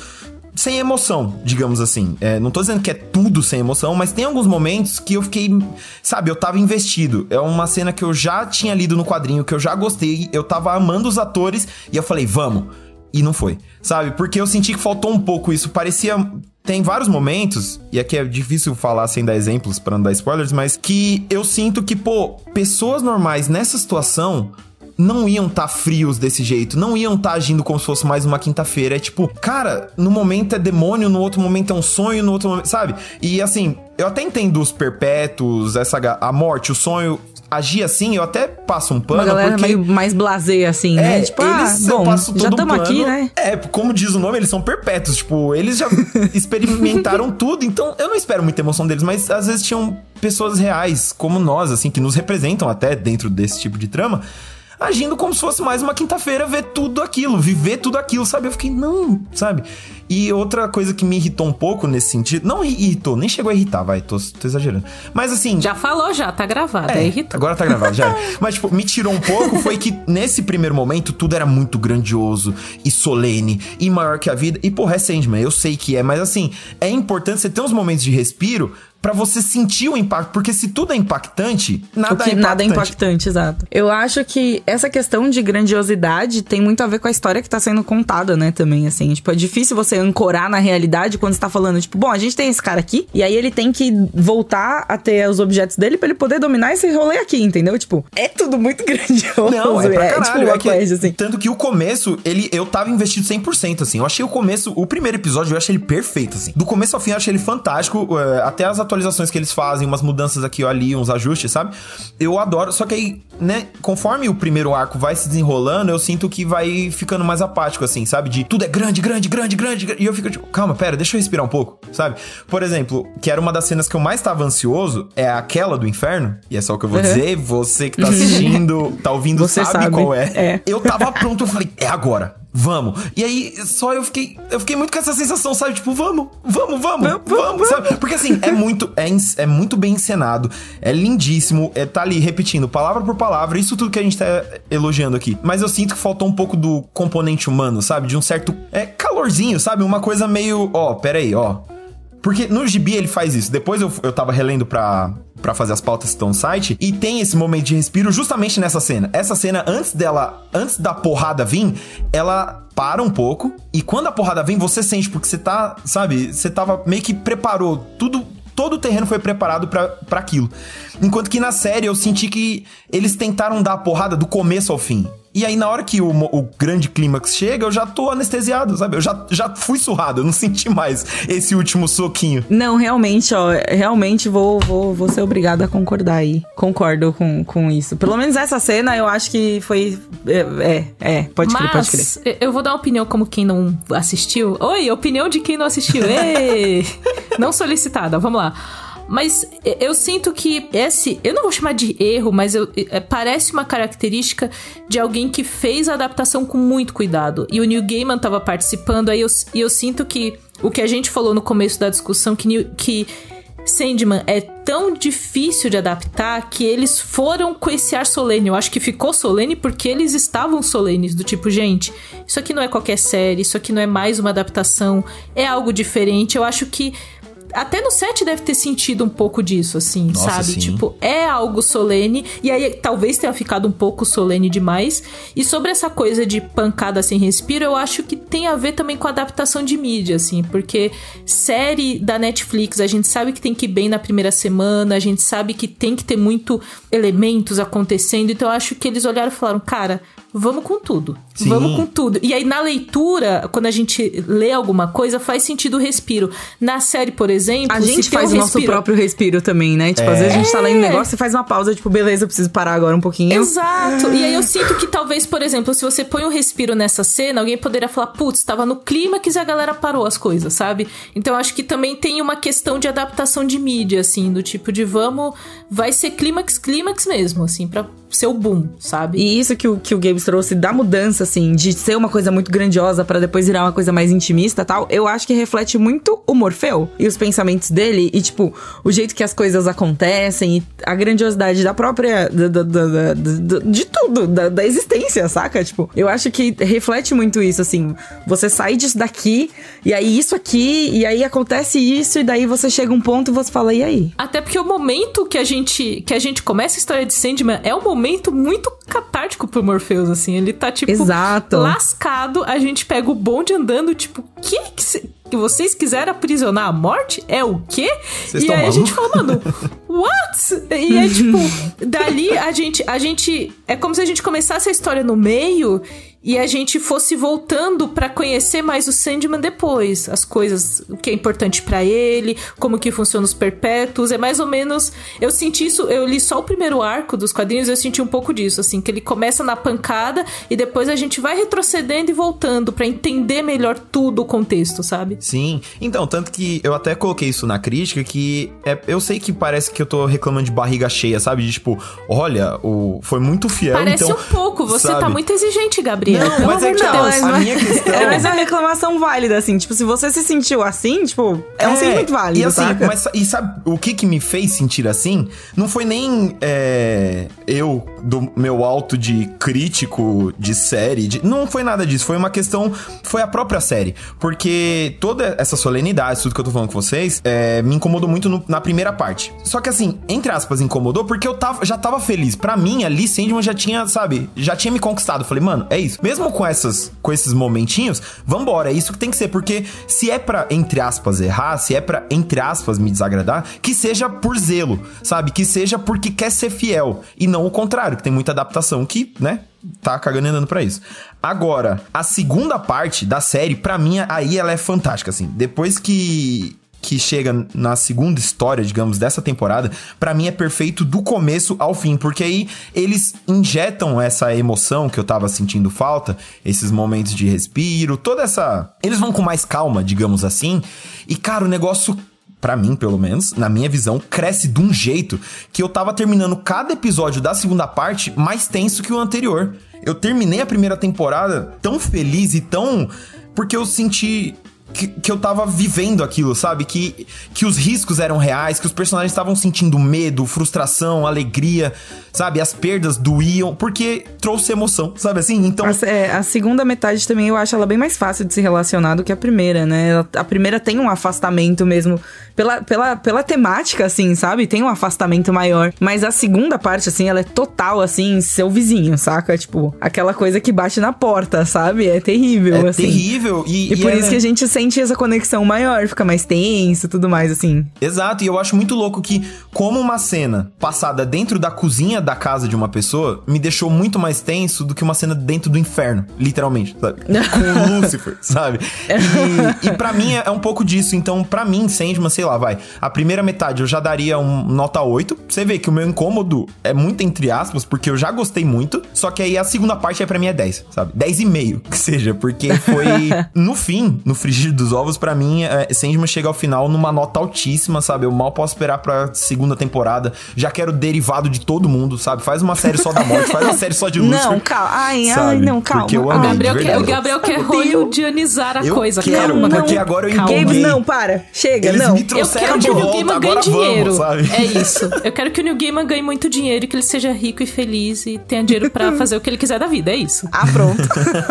sem emoção, digamos assim. É, não tô dizendo que é tudo sem emoção, mas tem alguns momentos que eu fiquei, sabe, eu tava investido. É uma cena que eu já tinha lido no quadrinho, que eu já gostei, eu tava amando os atores e eu falei, vamos. E não foi, sabe? Porque eu senti que faltou um pouco isso. Parecia. Tem vários momentos, e aqui é difícil falar sem dar exemplos para não dar spoilers, mas que eu sinto que, pô, pessoas normais nessa situação não iam estar tá frios desse jeito, não iam estar tá agindo como se fosse mais uma quinta-feira. É tipo, cara, no momento é demônio, no outro momento é um sonho, no outro momento, sabe? E assim, eu até entendo os perpétuos, essa a morte, o sonho agir assim, eu até passo um pano Uma galera porque meio mais blasé, assim, né? é, Tipo, ah, eles, eu bom, passo já todo estamos plano. aqui, né? É, como diz o nome, eles são perpétuos. Tipo, eles já experimentaram tudo, então eu não espero muita emoção deles, mas às vezes tinham pessoas reais, como nós, assim, que nos representam até dentro desse tipo de trama. Agindo como se fosse mais uma quinta-feira, ver tudo aquilo, viver tudo aquilo, sabe? Eu fiquei, não, sabe? E outra coisa que me irritou um pouco nesse sentido, não irritou, nem chegou a irritar, vai, tô, tô exagerando. Mas assim, Já falou, já, tá gravado. É, é, irritante. agora tá gravado, já. Mas, tipo, me tirou um pouco foi que nesse primeiro momento tudo era muito grandioso e solene e maior que a vida. E, porra, é Sandman, eu sei que é, mas assim, é importante você ter uns momentos de respiro pra você sentir o impacto, porque se tudo é impactante, nada que é impactante. nada é impactante, exato. Eu acho que essa questão de grandiosidade tem muito a ver com a história que tá sendo contada, né, também, assim. Tipo, é difícil você ancorar na realidade quando você tá falando, tipo, bom, a gente tem esse cara aqui, e aí ele tem que voltar a ter os objetos dele pra ele poder dominar esse rolê aqui, entendeu? Tipo, é tudo muito grandioso. Não, é pra tipo caralho. uma é que- coisa, assim. Tanto que o começo, ele, eu tava investido 100%, assim. Eu achei o começo, o primeiro episódio, eu achei ele perfeito, assim. Do começo ao fim, eu achei ele fantástico. é, até as atualizações que eles fazem, umas mudanças aqui ou ali, uns ajustes, sabe? Eu adoro. Só que aí, né, conforme o primeiro arco vai se desenrolando, eu sinto que vai ficando mais apático, assim, sabe? De tudo é grande, grande, grande, grande. E eu fico tipo, calma, pera, deixa eu respirar um pouco, sabe? Por exemplo, que era uma das cenas que eu mais tava ansioso, é aquela do inferno. E é só o que eu vou Uhum. dizer. Você que tá assistindo, tá ouvindo, sabe, sabe. qual é. É. Eu tava pronto, eu falei, é agora. Vamos. E aí, só eu fiquei. Eu fiquei muito com essa sensação, sabe? Tipo, vamos, vamos, vamos, Vamos, vamos, sabe? Porque assim, é muito, é, é muito bem encenado, é lindíssimo, é, tá ali repetindo palavra por palavra, isso tudo que a gente tá elogiando aqui. Mas eu sinto que faltou um pouco do componente humano, sabe? De um certo é, calorzinho, sabe? Uma coisa meio. Ó, pera aí, ó. Porque no gibi ele faz isso. Depois eu, eu tava relendo pra, pra fazer as pautas que estão no site. E tem esse momento de respiro justamente nessa cena. Essa cena, antes dela. Antes da porrada vir, ela para um pouco. E quando a porrada vem, você sente, porque você tá. Sabe? Você tava meio que preparou tudo. Todo o terreno foi preparado pra aquilo. Enquanto que na série eu senti que eles tentaram dar a porrada do começo ao fim. E aí, na hora que o, o grande clímax chega, eu já tô anestesiado, sabe? Eu já, já fui surrado, eu não senti mais esse último soquinho. Não, realmente, ó, realmente vou, vou, vou ser obrigada a concordar aí. Concordo com, com isso. Pelo menos essa cena eu acho que foi. É, é, é, pode crer, pode crer. Mas eu vou dar uma opinião como quem não assistiu. Oi, opinião de quem não assistiu. Ei! não solicitada, vamos lá. Mas eu sinto que esse. Eu não vou chamar de erro, mas eu, é, parece uma característica de alguém que fez a adaptação com muito cuidado. E o Neil Gaiman tava participando, aí eu, eu sinto que o que a gente falou no começo da discussão, que, Neil- que Sandman é tão difícil de adaptar que eles foram com esse ar solene. Eu acho que ficou solene porque eles estavam solenes, do tipo, gente, isso aqui não é qualquer série, isso aqui não é mais uma adaptação, é algo diferente. Eu acho que até no set deve ter sentido um pouco disso, assim, Nossa, sabe? sim. Tipo, é algo solene, e aí talvez tenha ficado um pouco solene demais. E sobre essa coisa de pancada sem respiro, eu acho que tem a ver também com a adaptação de mídia, assim, porque série da Netflix, a gente sabe que tem que ir bem na primeira semana, a gente sabe que tem que ter muito elementos acontecendo, então eu acho que eles olharam e falaram, cara. Vamos com tudo. Sim. Vamos com tudo. E aí, na leitura, quando a gente lê alguma coisa, faz sentido o respiro. Na série, por exemplo, A gente faz o nosso respiro- próprio respiro também, né? Tipo, às vezes a gente tá lendo um negócio e faz uma pausa, tipo, beleza, eu preciso parar agora um pouquinho. Exato. E aí eu sinto que talvez, por exemplo, se você põe um respiro nessa cena, alguém poderia falar, putz, tava no clímax e a galera parou as coisas, sabe? Então acho que também tem uma questão de adaptação de mídia, assim, do tipo de vamos. Vai ser clímax, clímax mesmo, assim, pra ser o boom, sabe? E isso que o, que o Games trouxe da mudança, assim, de ser uma coisa muito grandiosa pra depois virar uma coisa mais intimista e tal, eu acho que reflete muito o Morfeu e os pensamentos dele e, tipo, o jeito que as coisas acontecem e a grandiosidade da própria. da- da- da- de tudo, da, existência, saca? Tipo, eu acho que reflete muito isso, assim. Você sai disso daqui e aí isso aqui, e aí acontece isso, e daí você chega um ponto e você fala, e aí? Até porque o momento que a gente que a gente começa a história de Sandman é um momento muito catártico pro Morpheus, assim. Ele tá, tipo, Exato. lascado. A gente pega o bonde andando, tipo, que que, que vocês quiseram aprisionar a morte? É o quê? Vocês e aí a gente maluco? fala, mano, what? E é tipo, dali a gente, a gente. É como se a gente começasse a história no meio e a gente fosse voltando pra conhecer mais o Sandman depois. As coisas, o que é importante pra ele, como que funciona os perpétuos. É mais ou menos. Eu senti isso, eu li só o primeiro arco dos quadrinhos, eu senti um pouco disso, assim, que ele começa na pancada e depois a gente vai retrocedendo e voltando pra entender melhor tudo o contexto, sabe? Sim. Então, tanto que eu até coloquei isso na crítica, que é- eu sei que parece que eu tô reclamando de barriga cheia, sabe? De tipo, olha, o, foi muito fiel, Parece então... um pouco, você tá sabe? muito exigente, Gabriel. Não, mas é que não, Deus. a minha questão- É, mas é uma reclamação válida, assim. Tipo, se você se sentiu assim, tipo, é um sentimento válido, E assim, saca? mas e sabe o que que me fez sentir assim? Não foi nem é, eu, do meu alto de crítico de série, de- não foi nada disso. Foi uma questão, foi a própria série. Porque toda essa solenidade, tudo que eu tô falando com vocês, é, me incomodou muito no- na primeira parte. Só que assim, entre aspas, incomodou porque eu tava, já tava feliz. Pra mim, ali, Sandman já tinha, sabe, já tinha me conquistado. Falei, mano, é isso. Mesmo com essas, com esses momentinhos, vambora, é isso que tem que ser. Porque se é pra, entre aspas, errar, se é pra, entre aspas, me desagradar, que seja por zelo, sabe? Que seja porque quer ser fiel. E não o contrário, que tem muita adaptação que, né? Tá cagando e andando pra isso. Agora, a segunda parte da série, pra mim, aí ela é fantástica, assim. Depois que que chega na segunda história, digamos, dessa temporada, pra mim é perfeito do começo ao fim, porque aí eles injetam essa emoção que eu tava sentindo falta, esses momentos de respiro, toda essa. Eles vão com mais calma, digamos assim, e cara, o negócio. Pra mim, pelo menos, na minha visão, cresce de um jeito que eu tava terminando cada episódio da segunda parte mais tenso que o anterior. Eu terminei a primeira temporada tão feliz e tão. Porque eu senti que, que eu tava vivendo aquilo, sabe? Que, que os riscos eram reais, que os personagens estavam sentindo medo, frustração, alegria, sabe? As perdas doíam, porque trouxe emoção, sabe assim? Então. A, é, a segunda metade também eu acho ela bem mais fácil de se relacionar do que a primeira, né? Ela- A primeira tem um afastamento mesmo pela, pela, pela temática, assim, sabe? Tem um afastamento maior. Mas a segunda parte, assim, ela é total, assim, seu vizinho, saca? Tipo, aquela coisa que bate na porta, sabe? É terrível, É assim. terrível e, E, por é- isso que a gente sente essa conexão maior, fica mais tenso e tudo mais, assim. Exato, e eu acho muito louco que, como uma cena passada dentro da cozinha da casa de uma pessoa, me deixou muito mais tenso do que uma cena dentro do inferno, literalmente, sabe? Com o Lucifer, sabe? E, e para mim é, é um pouco disso. Então, pra mim, Sandman, sei lá, vai. A primeira metade eu já daria um nota 8. Você vê que o meu incômodo é muito entre aspas, porque eu já gostei muito. Só que aí a segunda parte aí pra mim é 10, sabe? 10,5 que seja, porque foi no fim, no frigir frigir dos ovos, pra mim, é, Sandman chega ao final numa nota altíssima, sabe? Eu mal posso esperar pra segunda temporada. Já quero derivado de todo mundo, sabe? Faz uma série só da morte, faz uma série só de Lucifer. Não, calma. Ai, ai, não, calma. Porque eu O amei, de Gabriel, quer, o Gabriel quer hollywoodianizar a Eu coisa. quero, calma. porque agora eu calma. não, para. Chega, Eles não. me Eu trouxeram quero de que o Neil volta, Gaiman ganhe vamos, dinheiro. sabe? É isso. Eu quero que o Neil Gaiman ganhe muito dinheiro e que ele seja rico e feliz e tenha dinheiro pra fazer o que ele quiser da vida. É isso. Ah, pronto.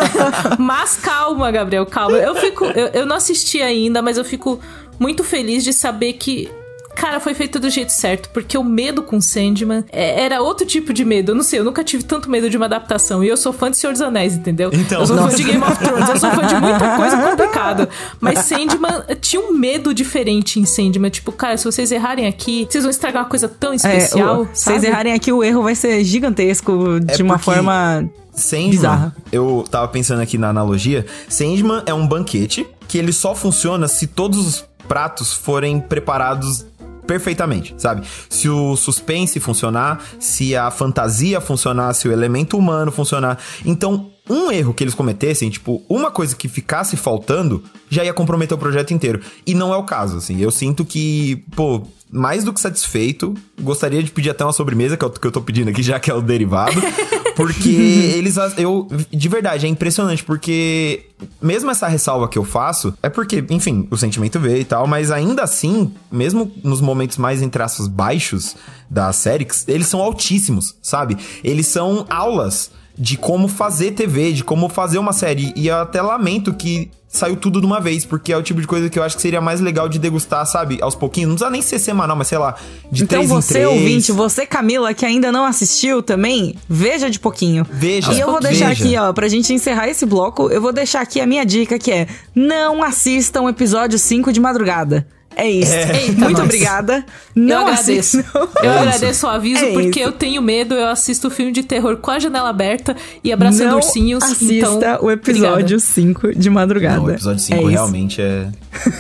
Mas calma, Gabriel, calma. Eu fico. Eu, eu não assisti ainda, mas eu fico muito feliz de saber que. Cara, foi feito do jeito certo, porque o medo com Sandman é- era outro tipo de medo. Eu não sei, eu nunca tive tanto medo de uma adaptação. E eu sou fã de Senhor dos Anéis, entendeu? Então, eu sou nossa. fã de Game of Thrones, eu sou fã de muita coisa complicada. Mas Sandman tinha um medo diferente em Sandman. Tipo, cara, se vocês errarem aqui, vocês vão estragar uma coisa tão É, especial. o- vocês sabe? errarem aqui, o erro vai ser gigantesco de É uma forma. Sandman, Bizarra. eu tava pensando aqui na analogia. Sandman é um banquete que ele só funciona se todos os pratos forem preparados perfeitamente, sabe? Se o suspense funcionar, se a fantasia funcionar, se o elemento humano funcionar. Então, um erro que eles cometessem, tipo, uma coisa que ficasse faltando, já ia comprometer o projeto inteiro. E não é o caso, assim. Eu sinto que, pô, mais do que satisfeito, gostaria de pedir até uma sobremesa, que é o que eu tô pedindo aqui, já que é o derivado. Porque eles. Eu. De verdade, é impressionante, porque. Mesmo essa ressalva que eu faço, é porque, enfim, o sentimento veio e tal, mas ainda assim, mesmo nos momentos mais, entre aspas, baixos da série, eles são altíssimos, sabe? Eles são aulas de como fazer TV, de como fazer uma série. E eu até lamento que saiu tudo de uma vez, porque é o tipo de coisa que eu acho que seria mais legal de degustar, sabe? Aos pouquinhos. Não precisa nem ser semanal, mas sei lá, de Então três em você, três. ouvinte, você, Camila, que ainda não assistiu também, veja de pouquinho. Veja, E eu vou deixar veja. aqui, ó, pra gente encerrar esse bloco, eu vou deixar aqui a minha dica, que é não assistam o episódio 5 de madrugada. É isso. Eita, Muito nós. obrigada. Eu Não agradeço. assistam. Eu É agradeço o aviso É porque isso. eu tenho medo, eu assisto filme de terror com a janela aberta e abraçando não ursinhos. assista então, o episódio 5 de madrugada. Não, o episódio 5 É realmente é.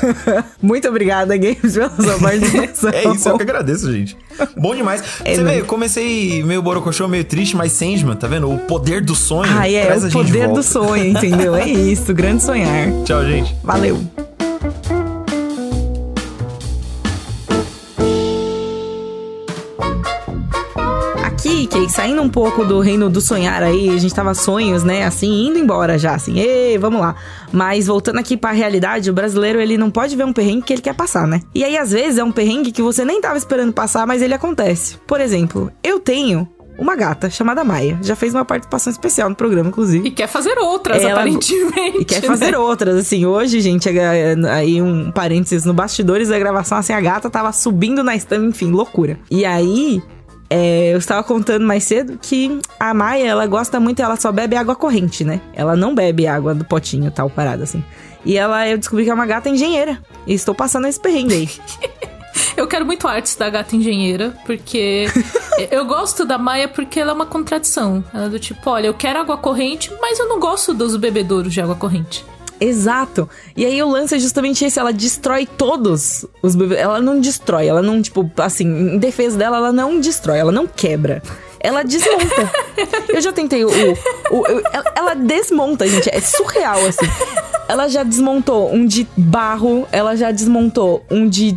Muito obrigada, Games, pela sua participação. É isso, eu que agradeço, gente. Bom demais. É Você vê, eu comecei meio borocochô, meio triste, mas Sandman, tá vendo? O poder do sonho Ah, é, o poder do sonho, entendeu? É isso, grande sonhar. Tchau, gente. Valeu. Saindo um pouco do reino do sonhar aí, a gente tava sonhos, né? Assim, indo embora já, assim, ei, vamos lá. Mas voltando aqui pra realidade, o brasileiro, ele não pode ver um perrengue que ele quer passar, né? E aí, às vezes, é um perrengue que você nem tava esperando passar, mas ele acontece. Por exemplo, eu tenho uma gata chamada Maia. Já fez uma participação especial no programa, inclusive. E quer fazer outras, Ela- aparentemente. E quer né? fazer outras, assim. Hoje, gente, é- é- aí um parênteses no bastidores da gravação, assim, a gata tava subindo na estampa, enfim, loucura. E aí, é, eu estava contando mais cedo que a Maia, ela gosta muito, ela só bebe água corrente, né? Ela não bebe água do potinho, tal, parada, assim. E ela, eu descobri que é uma gata engenheira. E estou passando esse perrengue aí. Eu quero muito artes da gata engenheira, porque eu gosto da Maia porque ela é uma contradição. Ela é do tipo, olha, eu quero água corrente, mas eu não gosto dos bebedouros de água corrente. Exato. E aí o lance é justamente esse, ela destrói todos os bebês. Ela não destrói, ela não, tipo, assim, em defesa dela, ela não destrói, ela não quebra. Ela desmonta. Eu já tentei o. o- o- ela, ela desmonta, gente. É surreal, assim. Ela já desmontou um de barro, ela já desmontou um de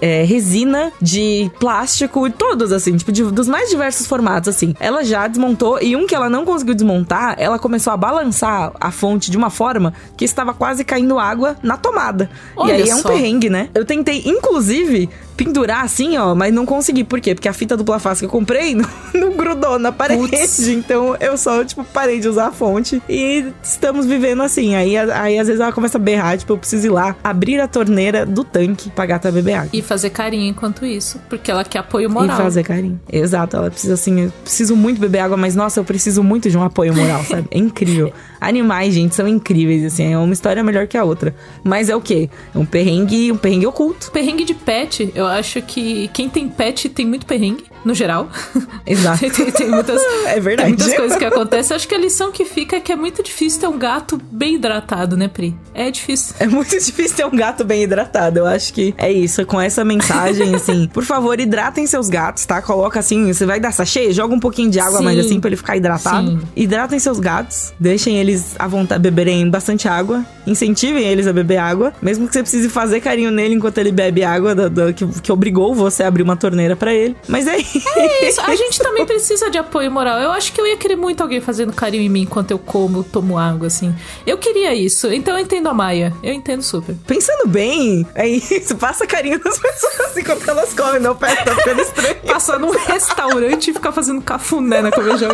é, resina, de plástico, e todos, assim, tipo, de- dos mais diversos formatos, assim. Ela já desmontou, e um que ela não conseguiu desmontar, ela começou a balançar a fonte de uma forma que estava quase caindo água na tomada. Olha e aí é um só. perrengue, né? Eu tentei, inclusive, pendurar assim, ó, mas não consegui. Por quê? Porque a fita dupla face que eu comprei não, não grudou na parede. Putz. Então eu só, tipo, parei de usar a fonte e estamos vivendo assim. Aí, aí às vezes ela começa a berrar, tipo, eu preciso ir lá abrir a torneira do tanque pra gata beber água. E fazer carinho enquanto isso, porque ela quer apoio moral. E fazer carinho. Exato, ela precisa assim, eu preciso muito beber água, mas nossa, eu preciso muito de um apoio moral, sabe? É incrível. Animais, gente, são incríveis, assim, é uma história melhor que a outra. Mas é o quê? É um perrengue, um perrengue oculto. Perrengue de pet, eu acho que quem tem pet tem muito perrengue. No geral. Exato. tem, tem muitas, É verdade. tem muitas coisas que acontecem. Acho que a lição que fica é que é muito difícil ter um gato bem hidratado, né, Pri? É difícil. É muito difícil ter um gato bem hidratado. Eu acho que é isso. Com essa mensagem, assim, por favor, hidratem seus gatos, tá? Coloca assim, você vai dar sachê, joga um pouquinho de água Sim. mais assim pra ele ficar hidratado. Sim. Hidratem seus gatos, deixem eles à vontade, beberem bastante água, incentivem eles a beber água, mesmo que você precise fazer carinho nele enquanto ele bebe água da- da- que, que obrigou você a abrir uma torneira pra ele. Mas é isso. É isso. A gente também precisa de apoio moral. Eu acho que eu ia querer muito alguém fazendo carinho em mim enquanto eu como, tomo água, assim. Eu queria isso. Então eu entendo a Maia. Eu entendo super. Pensando bem, é isso. Passa carinho nas pessoas enquanto elas comem, não pera, tá ficando estranho. Passar num restaurante e ficar fazendo cafuné na comejão.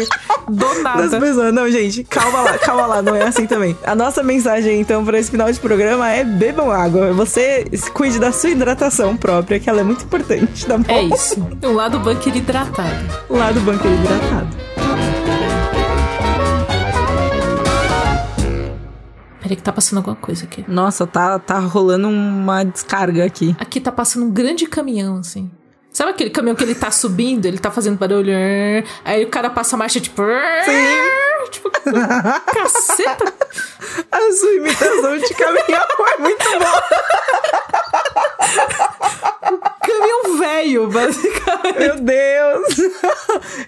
Do das nada. pessoas. Não, gente, calma lá, calma lá, não é assim também. A nossa mensagem, então, para esse final de programa é bebam água. Você cuide da sua hidratação própria, que ela é muito importante, tá bom? É isso. Um lado bunker hidratado. Lá do banqueiro hidratado. Peraí que tá passando alguma coisa aqui. Nossa, tá, tá rolando uma descarga aqui. Aqui tá passando um grande caminhão, assim. Sabe aquele caminhão que ele tá subindo, ele tá fazendo barulho? Aí o cara passa a marcha, tipo... Tipo, caceta. A sua imitação de caminhão é muito boa. Caminhão velho, basicamente. Meu Deus.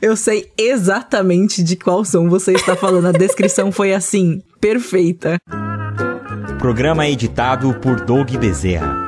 Eu sei exatamente de qual som você está falando. A descrição foi assim, perfeita. Programa editado por Doug Bezerra.